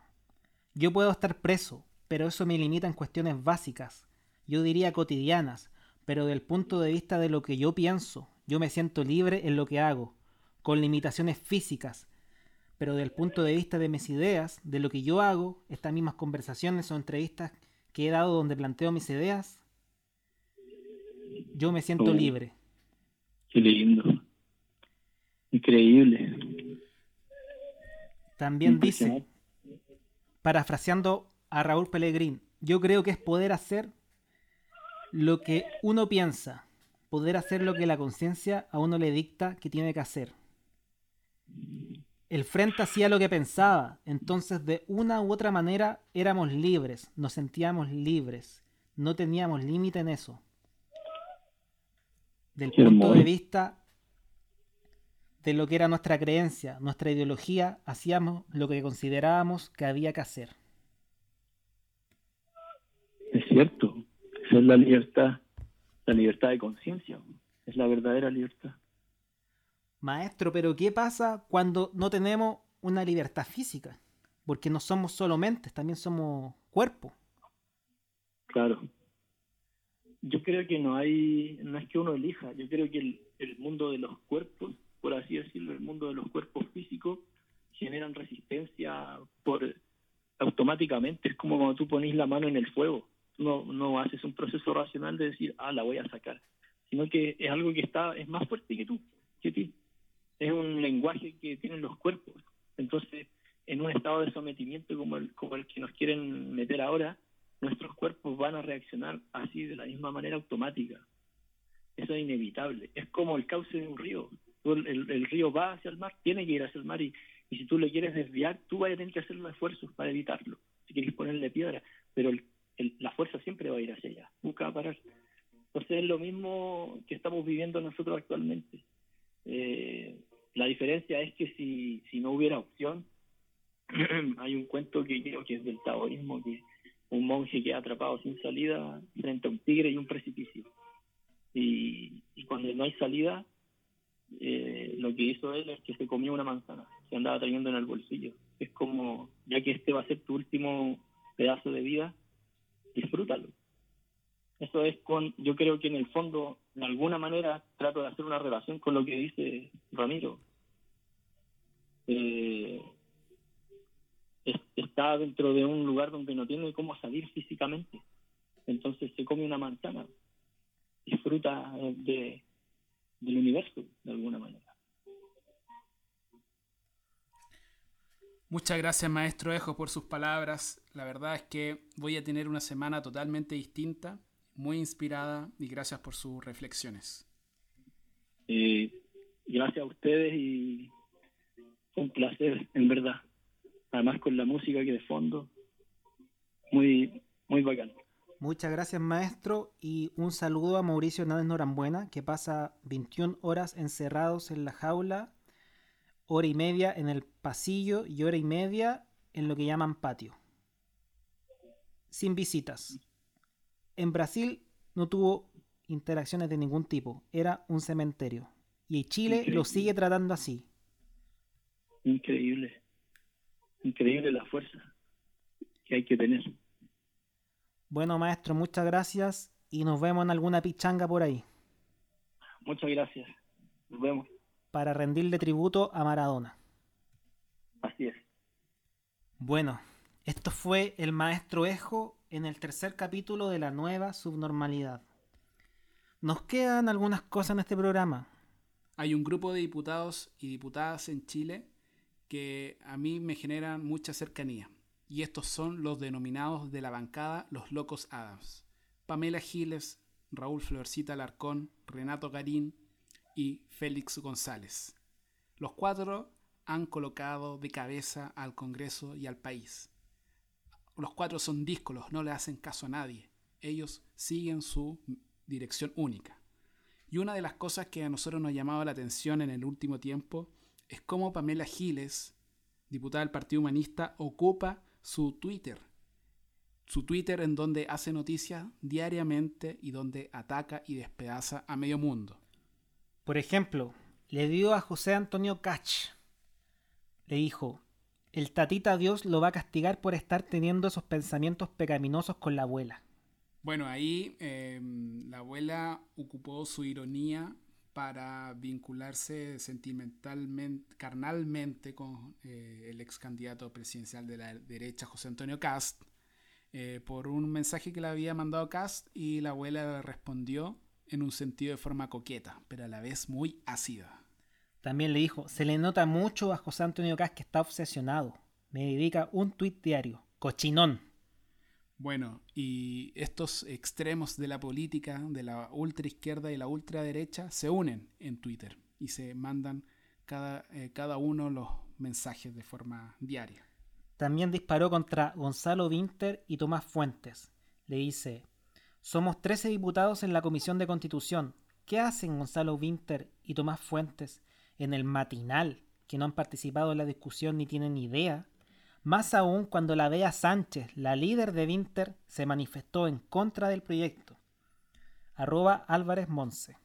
Yo puedo estar preso, pero eso me limita en cuestiones básicas, yo diría cotidianas, pero del punto de vista de lo que yo pienso, yo me siento libre en lo que hago, con limitaciones físicas, pero del punto de vista de mis ideas, de lo que yo hago, estas mismas conversaciones o entrevistas que he dado donde planteo mis ideas, yo me siento oh. libre. Qué lindo. Increíble. También dice, parafraseando a Raúl Pellegrín, yo creo que es poder hacer lo que uno piensa, poder hacer lo que la conciencia a uno le dicta que tiene que hacer. El frente hacía lo que pensaba, entonces de una u otra manera éramos libres, nos sentíamos libres, no teníamos límite en eso. Del punto de vista de lo que era nuestra creencia, nuestra ideología, hacíamos lo que considerábamos que había que hacer. Es cierto, esa es la libertad, la libertad de conciencia, es la verdadera libertad. Maestro, pero ¿qué pasa cuando no tenemos una libertad física? Porque no somos solo mentes, también somos cuerpo. Claro. Yo creo que no hay, no es que uno elija, yo creo que el, mundo de los cuerpos por así decirlo, el mundo de los cuerpos físicos generan resistencia por automáticamente. Es como cuando tú pones la mano en el fuego. no, no haces un proceso racional de decir, ah, la voy a sacar, sino que es algo que está es más fuerte que tú, que ti. es un lenguaje que tienen los cuerpos. Entonces, en un estado de sometimiento como el, como el que nos quieren meter ahora, nuestros cuerpos van a reaccionar así de la misma manera automática. Eso es inevitable. Es como el cauce de un río. El, el, río va hacia el mar, tiene que ir hacia el mar y, y, si tú le quieres desviar, tú vas a tener que hacer los esfuerzos para evitarlo. Si quieres ponerle piedra, pero la fuerza siempre va a ir hacia allá, nunca va a parar. Entonces es lo mismo que estamos viviendo nosotros actualmente. Eh, la diferencia es que si, si no hubiera opción, hay un cuento que creo que es del taoísmo, que un monje queda atrapado sin salida frente a un tigre y un precipicio. Y, cuando no hay salida, eh, lo que hizo él es que se comió una manzana, se andaba trayendo en el bolsillo. Es como, ya que este va a ser tu último pedazo de vida, disfrútalo. Eso es con, yo creo que en el fondo, de alguna manera, trato de hacer una relación con lo que dice Ramiro. Eh, está dentro de un lugar donde no tiene cómo salir físicamente. Entonces se come una manzana, disfruta de, del universo de alguna manera. Muchas gracias, maestro Ejo, por sus palabras. La verdad es que voy a tener una semana totalmente distinta, muy inspirada, y gracias por sus reflexiones. Eh, gracias a ustedes y un placer, en verdad. Además con la música que de fondo, muy, muy bacán. Muchas gracias, maestro, y un saludo a Mauricio Hernández Norambuena, que pasa 21 horas encerrados en la jaula hora y media en el pasillo y hora y media en lo que llaman patio. Sin visitas. En Brasil no tuvo interacciones de ningún tipo, era un cementerio. Y Chile lo sigue tratando así. Increíble. Increíble la fuerza que hay que tener. Bueno, maestro, muchas gracias y nos vemos en alguna pichanga por ahí. Muchas gracias. Nos vemos para rendirle tributo a Maradona. Así es. Bueno, esto fue el maestro Ejo en el tercer capítulo de la nueva subnormalidad. Nos quedan algunas cosas en este programa. Hay un grupo de diputados y diputadas en Chile que a mí me generan mucha cercanía. Y estos son los denominados de la bancada los locos Adams. Pamela Giles, Raúl Florcita Alarcón, Renato Garín, y Félix González. Los cuatro han colocado de cabeza al Congreso y al país. Los cuatro son díscolos, no le hacen caso a nadie. Ellos siguen su dirección única. Y una de las cosas que a nosotros nos ha llamado la atención en el último tiempo es cómo Pamela Giles, diputada del Partido Humanista, ocupa su Twitter. Su Twitter en donde hace noticias diariamente y donde ataca y despedaza a medio mundo. Por ejemplo, le dio a José Antonio Cach. Le dijo, el tatita Dios lo va a castigar por estar teniendo esos pensamientos pecaminosos con la abuela. Bueno, ahí em, la abuela ocupó su ironía para vincularse sentimentalmente, carnalmente con eh, el ex candidato presidencial de la derecha, José Antonio Cast, eh, por un mensaje que le había mandado Cast y la abuela respondió en un sentido de forma coqueta, pero a la vez muy ácida. También le dijo, se le nota mucho a José Antonio Cas que está obsesionado. Me dedica un tuit diario. Cochinón. Bueno, y estos extremos de la política, de la ultraizquierda y la ultraderecha, se unen en Twitter y se mandan cada, eh, cada uno los mensajes de forma diaria. También disparó contra Gonzalo Winter y Tomás Fuentes. Le dice, somos 13 diputados en la Comisión de Constitución. ¿Qué hacen Gonzalo Winter y Tomás Fuentes en el matinal, que no han participado en la discusión ni tienen idea? Más aún cuando la Bea Sánchez, la líder de Winter, se manifestó en contra del proyecto. Arroba Álvarez Monse.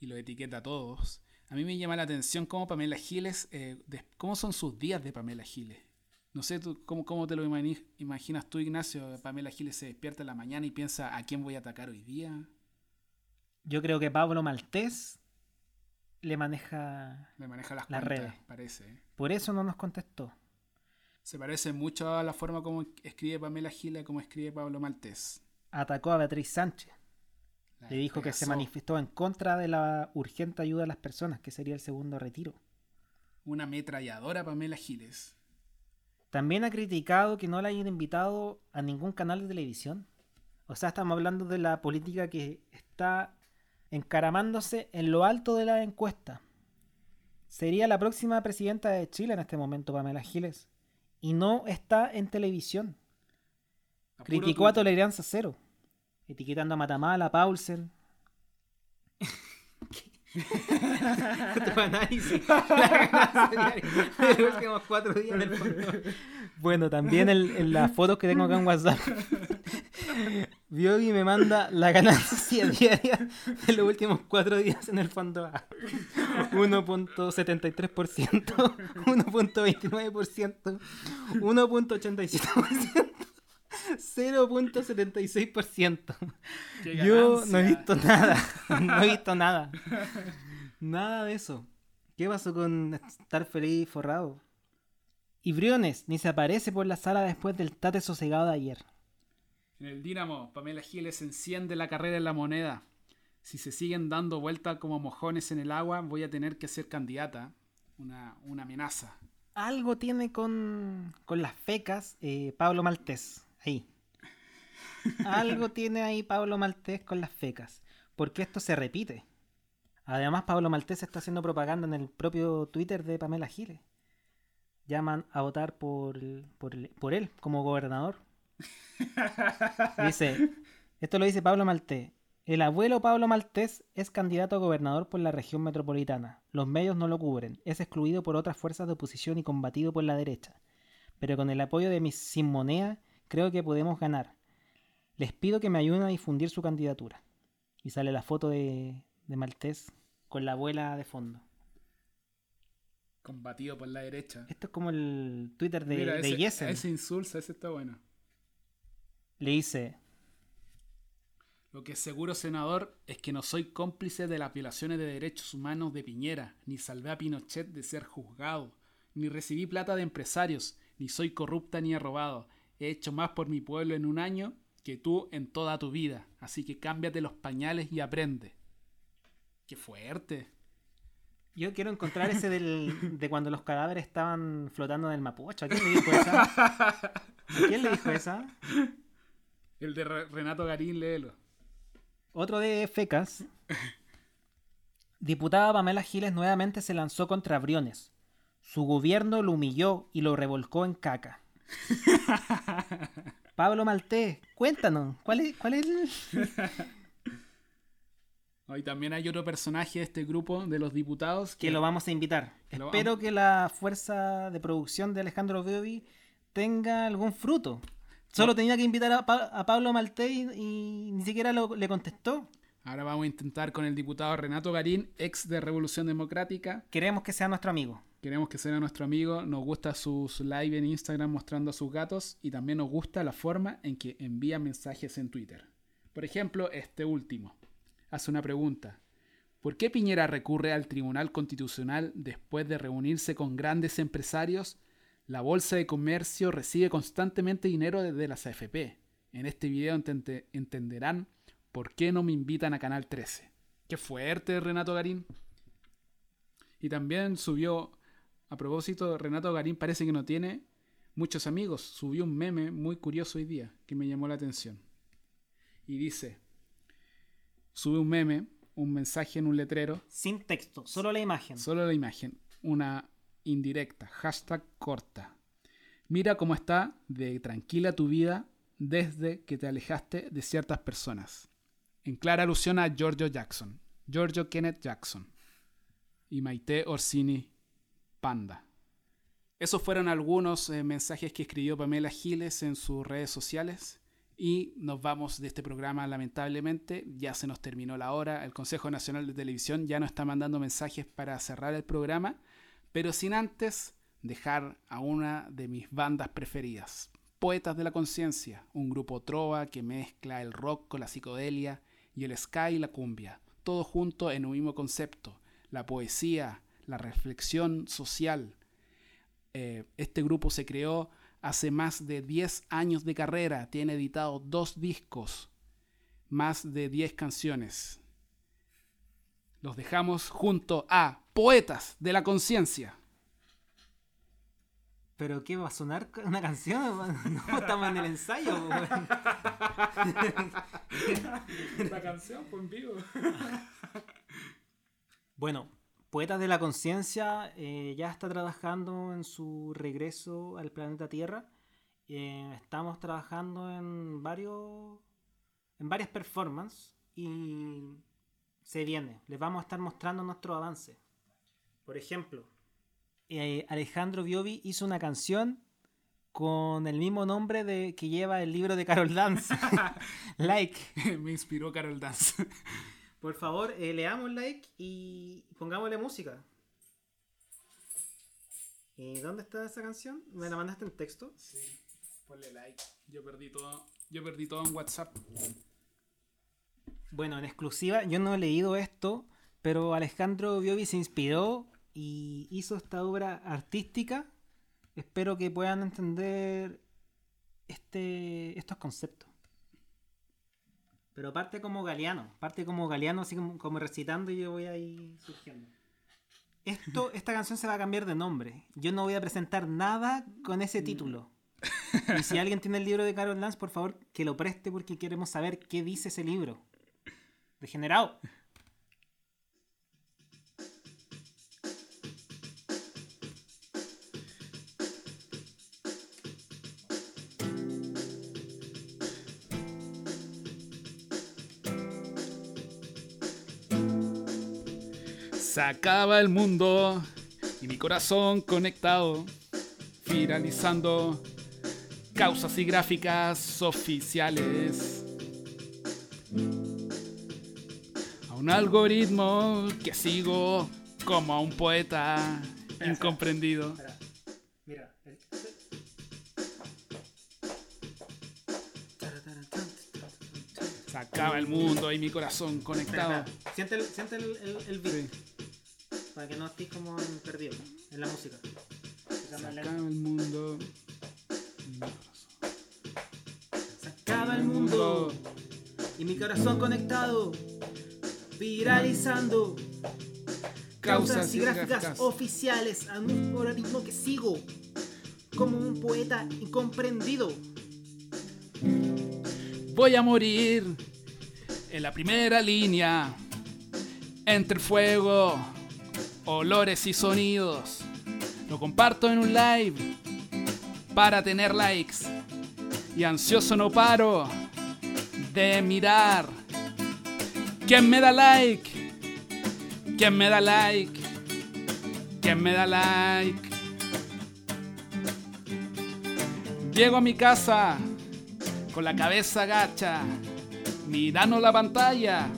Y lo etiqueta a todos. A mí me llama la atención cómo Pamela Giles, eh, cómo son sus días de Pamela Giles. No sé tú, ¿cómo, cómo te lo imaginas tú, Ignacio. Pamela Giles se despierta en la mañana y piensa a quién voy a atacar hoy día. Yo creo que Pablo Maltés le maneja, le maneja las la redes. Parece. Por eso no nos contestó. Se parece mucho a la forma como escribe Pamela Giles como escribe Pablo Maltés. Atacó a Beatriz Sánchez. le dijo que se manifestó en contra de la urgente ayuda a las personas, que sería el segundo retiro. Una ametralladora Pamela Giles. También ha criticado que no la hayan invitado a ningún canal de televisión. O sea, estamos hablando de la política que está encaramándose en lo alto de la encuesta. Sería la próxima presidenta de Chile en este momento, Pamela Giles. Y no está en televisión. Criticó a. Tolerancia Cero. Etiquetando a Matamala, a Paulsen. tu análisis. Los últimos cuatro días en el fondo. Bueno, también el- en las fotos que tengo acá en WhatsApp. Biogi me manda la ganancia diaria de los últimos cuatro días en el fondo A. 1.73%, 1.29%, 1.87%, 0.76%. ¡Qué Yo no he visto nada. No he visto nada. Nada de eso. ¿Qué pasó con estar feliz y forrado? Y Briones ni se aparece por la sala después del tate sosegado de ayer. En el Dínamo, Pamela Giles enciende la carrera en la moneda. Si se siguen dando vueltas como mojones en el agua, voy a tener que ser candidata. Una, una amenaza. Algo tiene con, con las fecas eh, Pablo Maltés. Ahí. Algo tiene ahí Pablo Maltés con las fecas. Porque esto se repite. Además, Pablo Maltés está haciendo propaganda en el propio Twitter de Pamela Giles. Llaman a votar por, por, él como gobernador. Dice, esto lo dice Pablo Maltés. El abuelo Pablo Maltés es candidato a gobernador por la región metropolitana. Los medios no lo cubren. Es excluido por otras fuerzas de oposición y combatido por la derecha. Pero con el apoyo de mis sin moneda, creo que podemos ganar. Les pido que me ayuden a difundir su candidatura. Y sale la foto de, de Maltés con la abuela de fondo. Combatido por la derecha. Esto es como el Twitter de, Mira, de ese, Yesen. ese insulsa, ese está bueno. Le dice, Lo que es seguro, senador, es que no soy cómplice de las violaciones de derechos humanos de Piñera, ni salvé a Pinochet de ser juzgado, ni recibí plata de empresarios, ni soy corrupta ni he robado. He hecho más por mi pueblo en un año que tú en toda tu vida, así que cámbiate los pañales y aprende. ¡Qué fuerte! yo quiero encontrar ese del, de cuando los cadáveres estaban flotando en el Mapocho. ¿A quién le dijo esa? ¿A quién le dijo esa? El de Re- Renato Garín, léelo. Otro de fecas. Diputada Pamela Giles nuevamente se lanzó contra Briones. Su gobierno lo humilló y lo revolcó en caca. Pablo Maltés, cuéntanos, ¿cuál es, cuál es el- Hoy también hay otro personaje de este grupo de los diputados que lo vamos a invitar? Que Espero que la fuerza de producción de Alejandro Biobi tenga algún fruto. Solo tenía que invitar a, Pa- a Pablo Maltés y, y ni siquiera lo- le contestó. Ahora vamos a intentar con el diputado Renato Garín, ex de Revolución Democrática. Queremos que sea nuestro amigo. Queremos que sea nuestro amigo, nos gusta sus live en Instagram mostrando a sus gatos y también nos gusta la forma en que envía mensajes en Twitter. Por ejemplo, este último. Hace una pregunta. ¿Por qué Piñera recurre al Tribunal Constitucional después de reunirse con grandes empresarios? La Bolsa de Comercio recibe constantemente dinero desde las AFP. En este video entende- entenderán por qué no me invitan a Canal 13. Qué fuerte, Renato Garín. Y también subió, a propósito, Renato Garín parece que no tiene muchos amigos. Subió un meme muy curioso hoy día que me llamó la atención. Y dice, sube un meme, un mensaje en un letrero, Sin texto, solo la imagen. solo la imagen, una indirecta, hashtag corta. Mira cómo está de tranquila tu vida desde que te alejaste de ciertas personas. En clara alusión a Giorgio Jackson, Giorgio Kenneth Jackson y Maite Orsini Panda. Esos fueron algunos eh, mensajes que escribió Pamela Giles en sus redes sociales. Y nos vamos de este programa, lamentablemente. Ya se nos terminó la hora. El Consejo Nacional de Televisión ya nos está mandando mensajes para cerrar el programa. Pero sin antes dejar a una de mis bandas preferidas. Poetas de la Conciencia, un grupo trova que mezcla el rock con la psicodelia y el ska y la cumbia. Todo junto en un mismo concepto. La poesía, la reflexión social, eh, este grupo se creó hace más de 10 años de carrera, tiene editado dos discos, más de 10 canciones. Los dejamos junto a Poetas de la Conciencia. ¿Pero qué va a sonar una canción? No, estamos en el ensayo. La canción fue en vivo. Bueno, Poetas de la Conciencia eh, ya está trabajando en su regreso al planeta Tierra. Eh, estamos trabajando en varios en varias performances y se viene. Les vamos a estar mostrando nuestro avance. Por ejemplo, eh, Alejandro Biobi hizo una canción con el mismo nombre de que lleva el libro de Carol Dance. like. Me inspiró Carol Dance. Por favor, eh, leamos like y pongámosle música. ¿Y dónde está esa canción? ¿Me la mandaste en texto? Sí, ponle like. Yo perdí todo. Yo perdí todo en WhatsApp. Bueno, en exclusiva, yo no he leído esto, pero Alejandro Biobi se inspiró y hizo esta obra artística. Espero que puedan entender este, estos conceptos. Pero parte como Galeano, parte como Galeano, así como, como recitando y yo voy ahí surgiendo. Esto, esta canción se va a cambiar de nombre. Yo no voy a presentar nada con ese título. Y si alguien tiene el libro de Carol Dance, por favor, que lo preste porque queremos saber qué dice ese libro. Degenerado. Se acaba el mundo y mi corazón conectado, viralizando causas y gráficas oficiales. A un algoritmo que sigo como a un poeta incomprendido. Espera, Mira. el- Se acaba el mundo y mi corazón conectado. Siente el, siente el, el, el beat. Sí. Para que no estés como en perdido en la música. Se acaba el mundo. y mi corazón. Se acaba el mundo y mi corazón conectado, viralizando causas y gráficas oficiales a un algoritmo que sigo como un poeta incomprendido. Voy a morir en la primera línea entre el fuego, olores y sonidos. Lo comparto en un live para tener likes y ansioso no paro de mirar. ¿Quién me da like? ¿Quién me da like? ¿Quién me da like? Llego a mi casa con la cabeza gacha, mirando la pantalla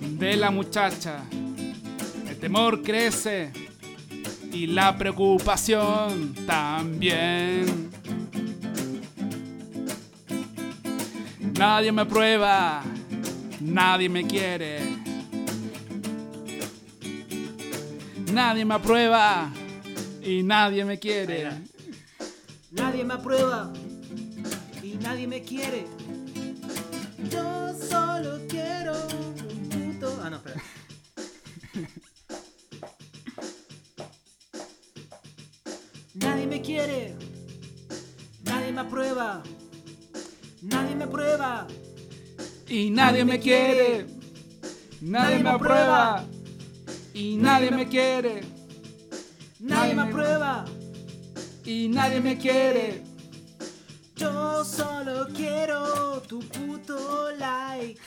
de la muchacha. Temor crece y la preocupación también. Nadie me prueba, nadie me quiere. Nadie me aprueba y nadie me quiere. Nadie me aprueba y nadie me quiere. Yo solo quiero un puto. Ah, no, espera. Me quiere. Nadie me aprueba. Nadie me aprueba. Y nadie me quiere. Nadie me aprueba. Y nadie me quiere. Nadie me aprueba. Y nadie me quiere. Yo solo quiero tu puto like.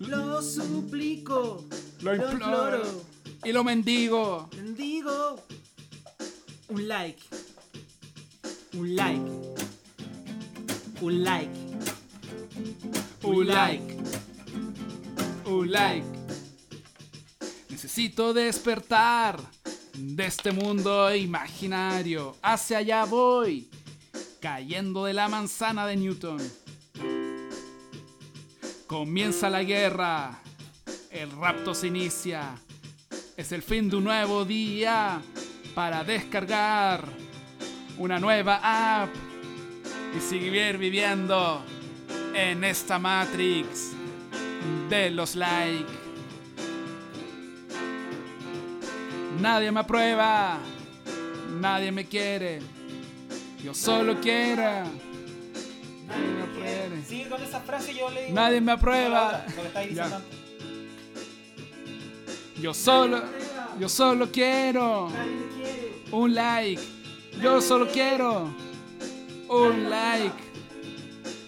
Lo suplico. Lo imploro. Y lo mendigo. Bendigo. Un like. Un like. Un like. Un like. Un like. Necesito despertar de este mundo imaginario. Hacia allá voy. Cayendo de la manzana de Newton. Comienza la guerra. El rapto se inicia. Es el fin de un nuevo día para descargar una nueva app y seguir viviendo en esta Matrix de los likes. Nadie me aprueba, nadie me quiere, Yo solo quiero. Nadie me apruebe. Sigue con esa frase yo le digo. Nadie me aprueba. Lo que diciendo. Yo solo, yo solo quiero un like. Yo solo quiero un like.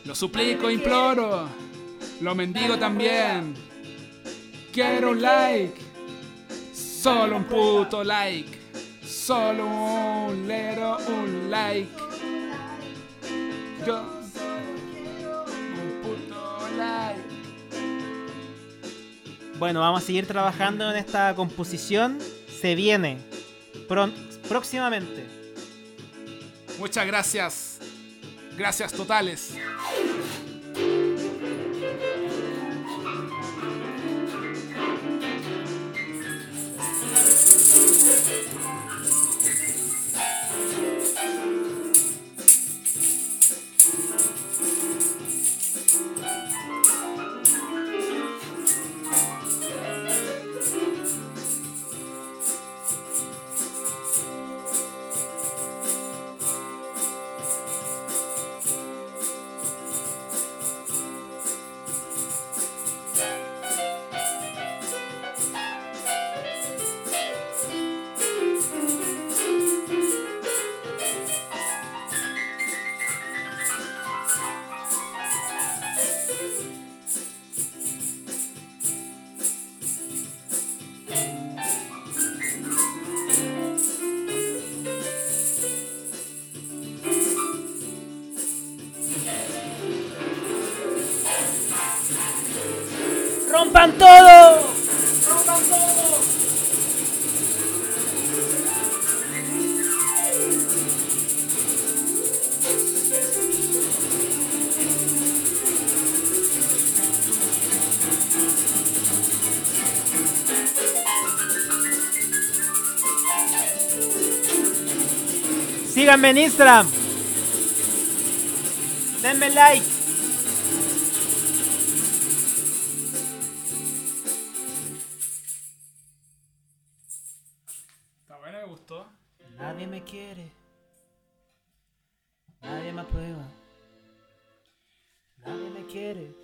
Lo suplico, imploro. Lo mendigo también. Quiero un like. Solo un puto like. Solo un lero, un like. Yo un puto like. Bueno, vamos a seguir trabajando en esta composición. Se viene próximamente. Muchas gracias. Gracias totales. Síganme en Instagram. Denme like. Está bueno, me gustó. Nadie me quiere. Nadie me aprueba. Nadie me quiere.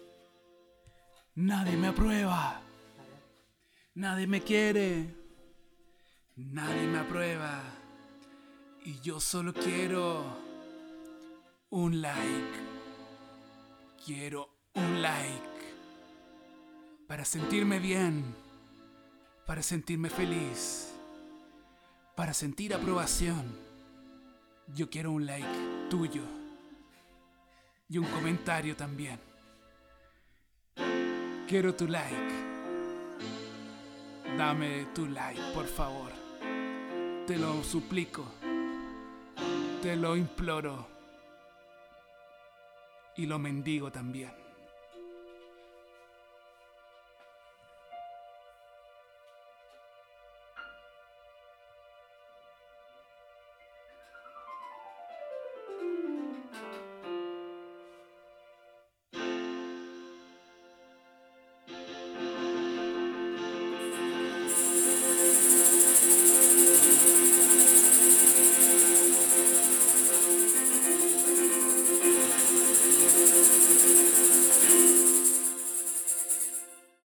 Nadie me aprueba. Nadie me quiere. Solo quiero un like. Quiero un like. Para sentirme bien. Para sentirme feliz. Para sentir aprobación. Yo quiero un like tuyo. Y un comentario también. Quiero tu like. Dame tu like, por favor. Te lo suplico. Te lo imploro. Y lo mendigo también.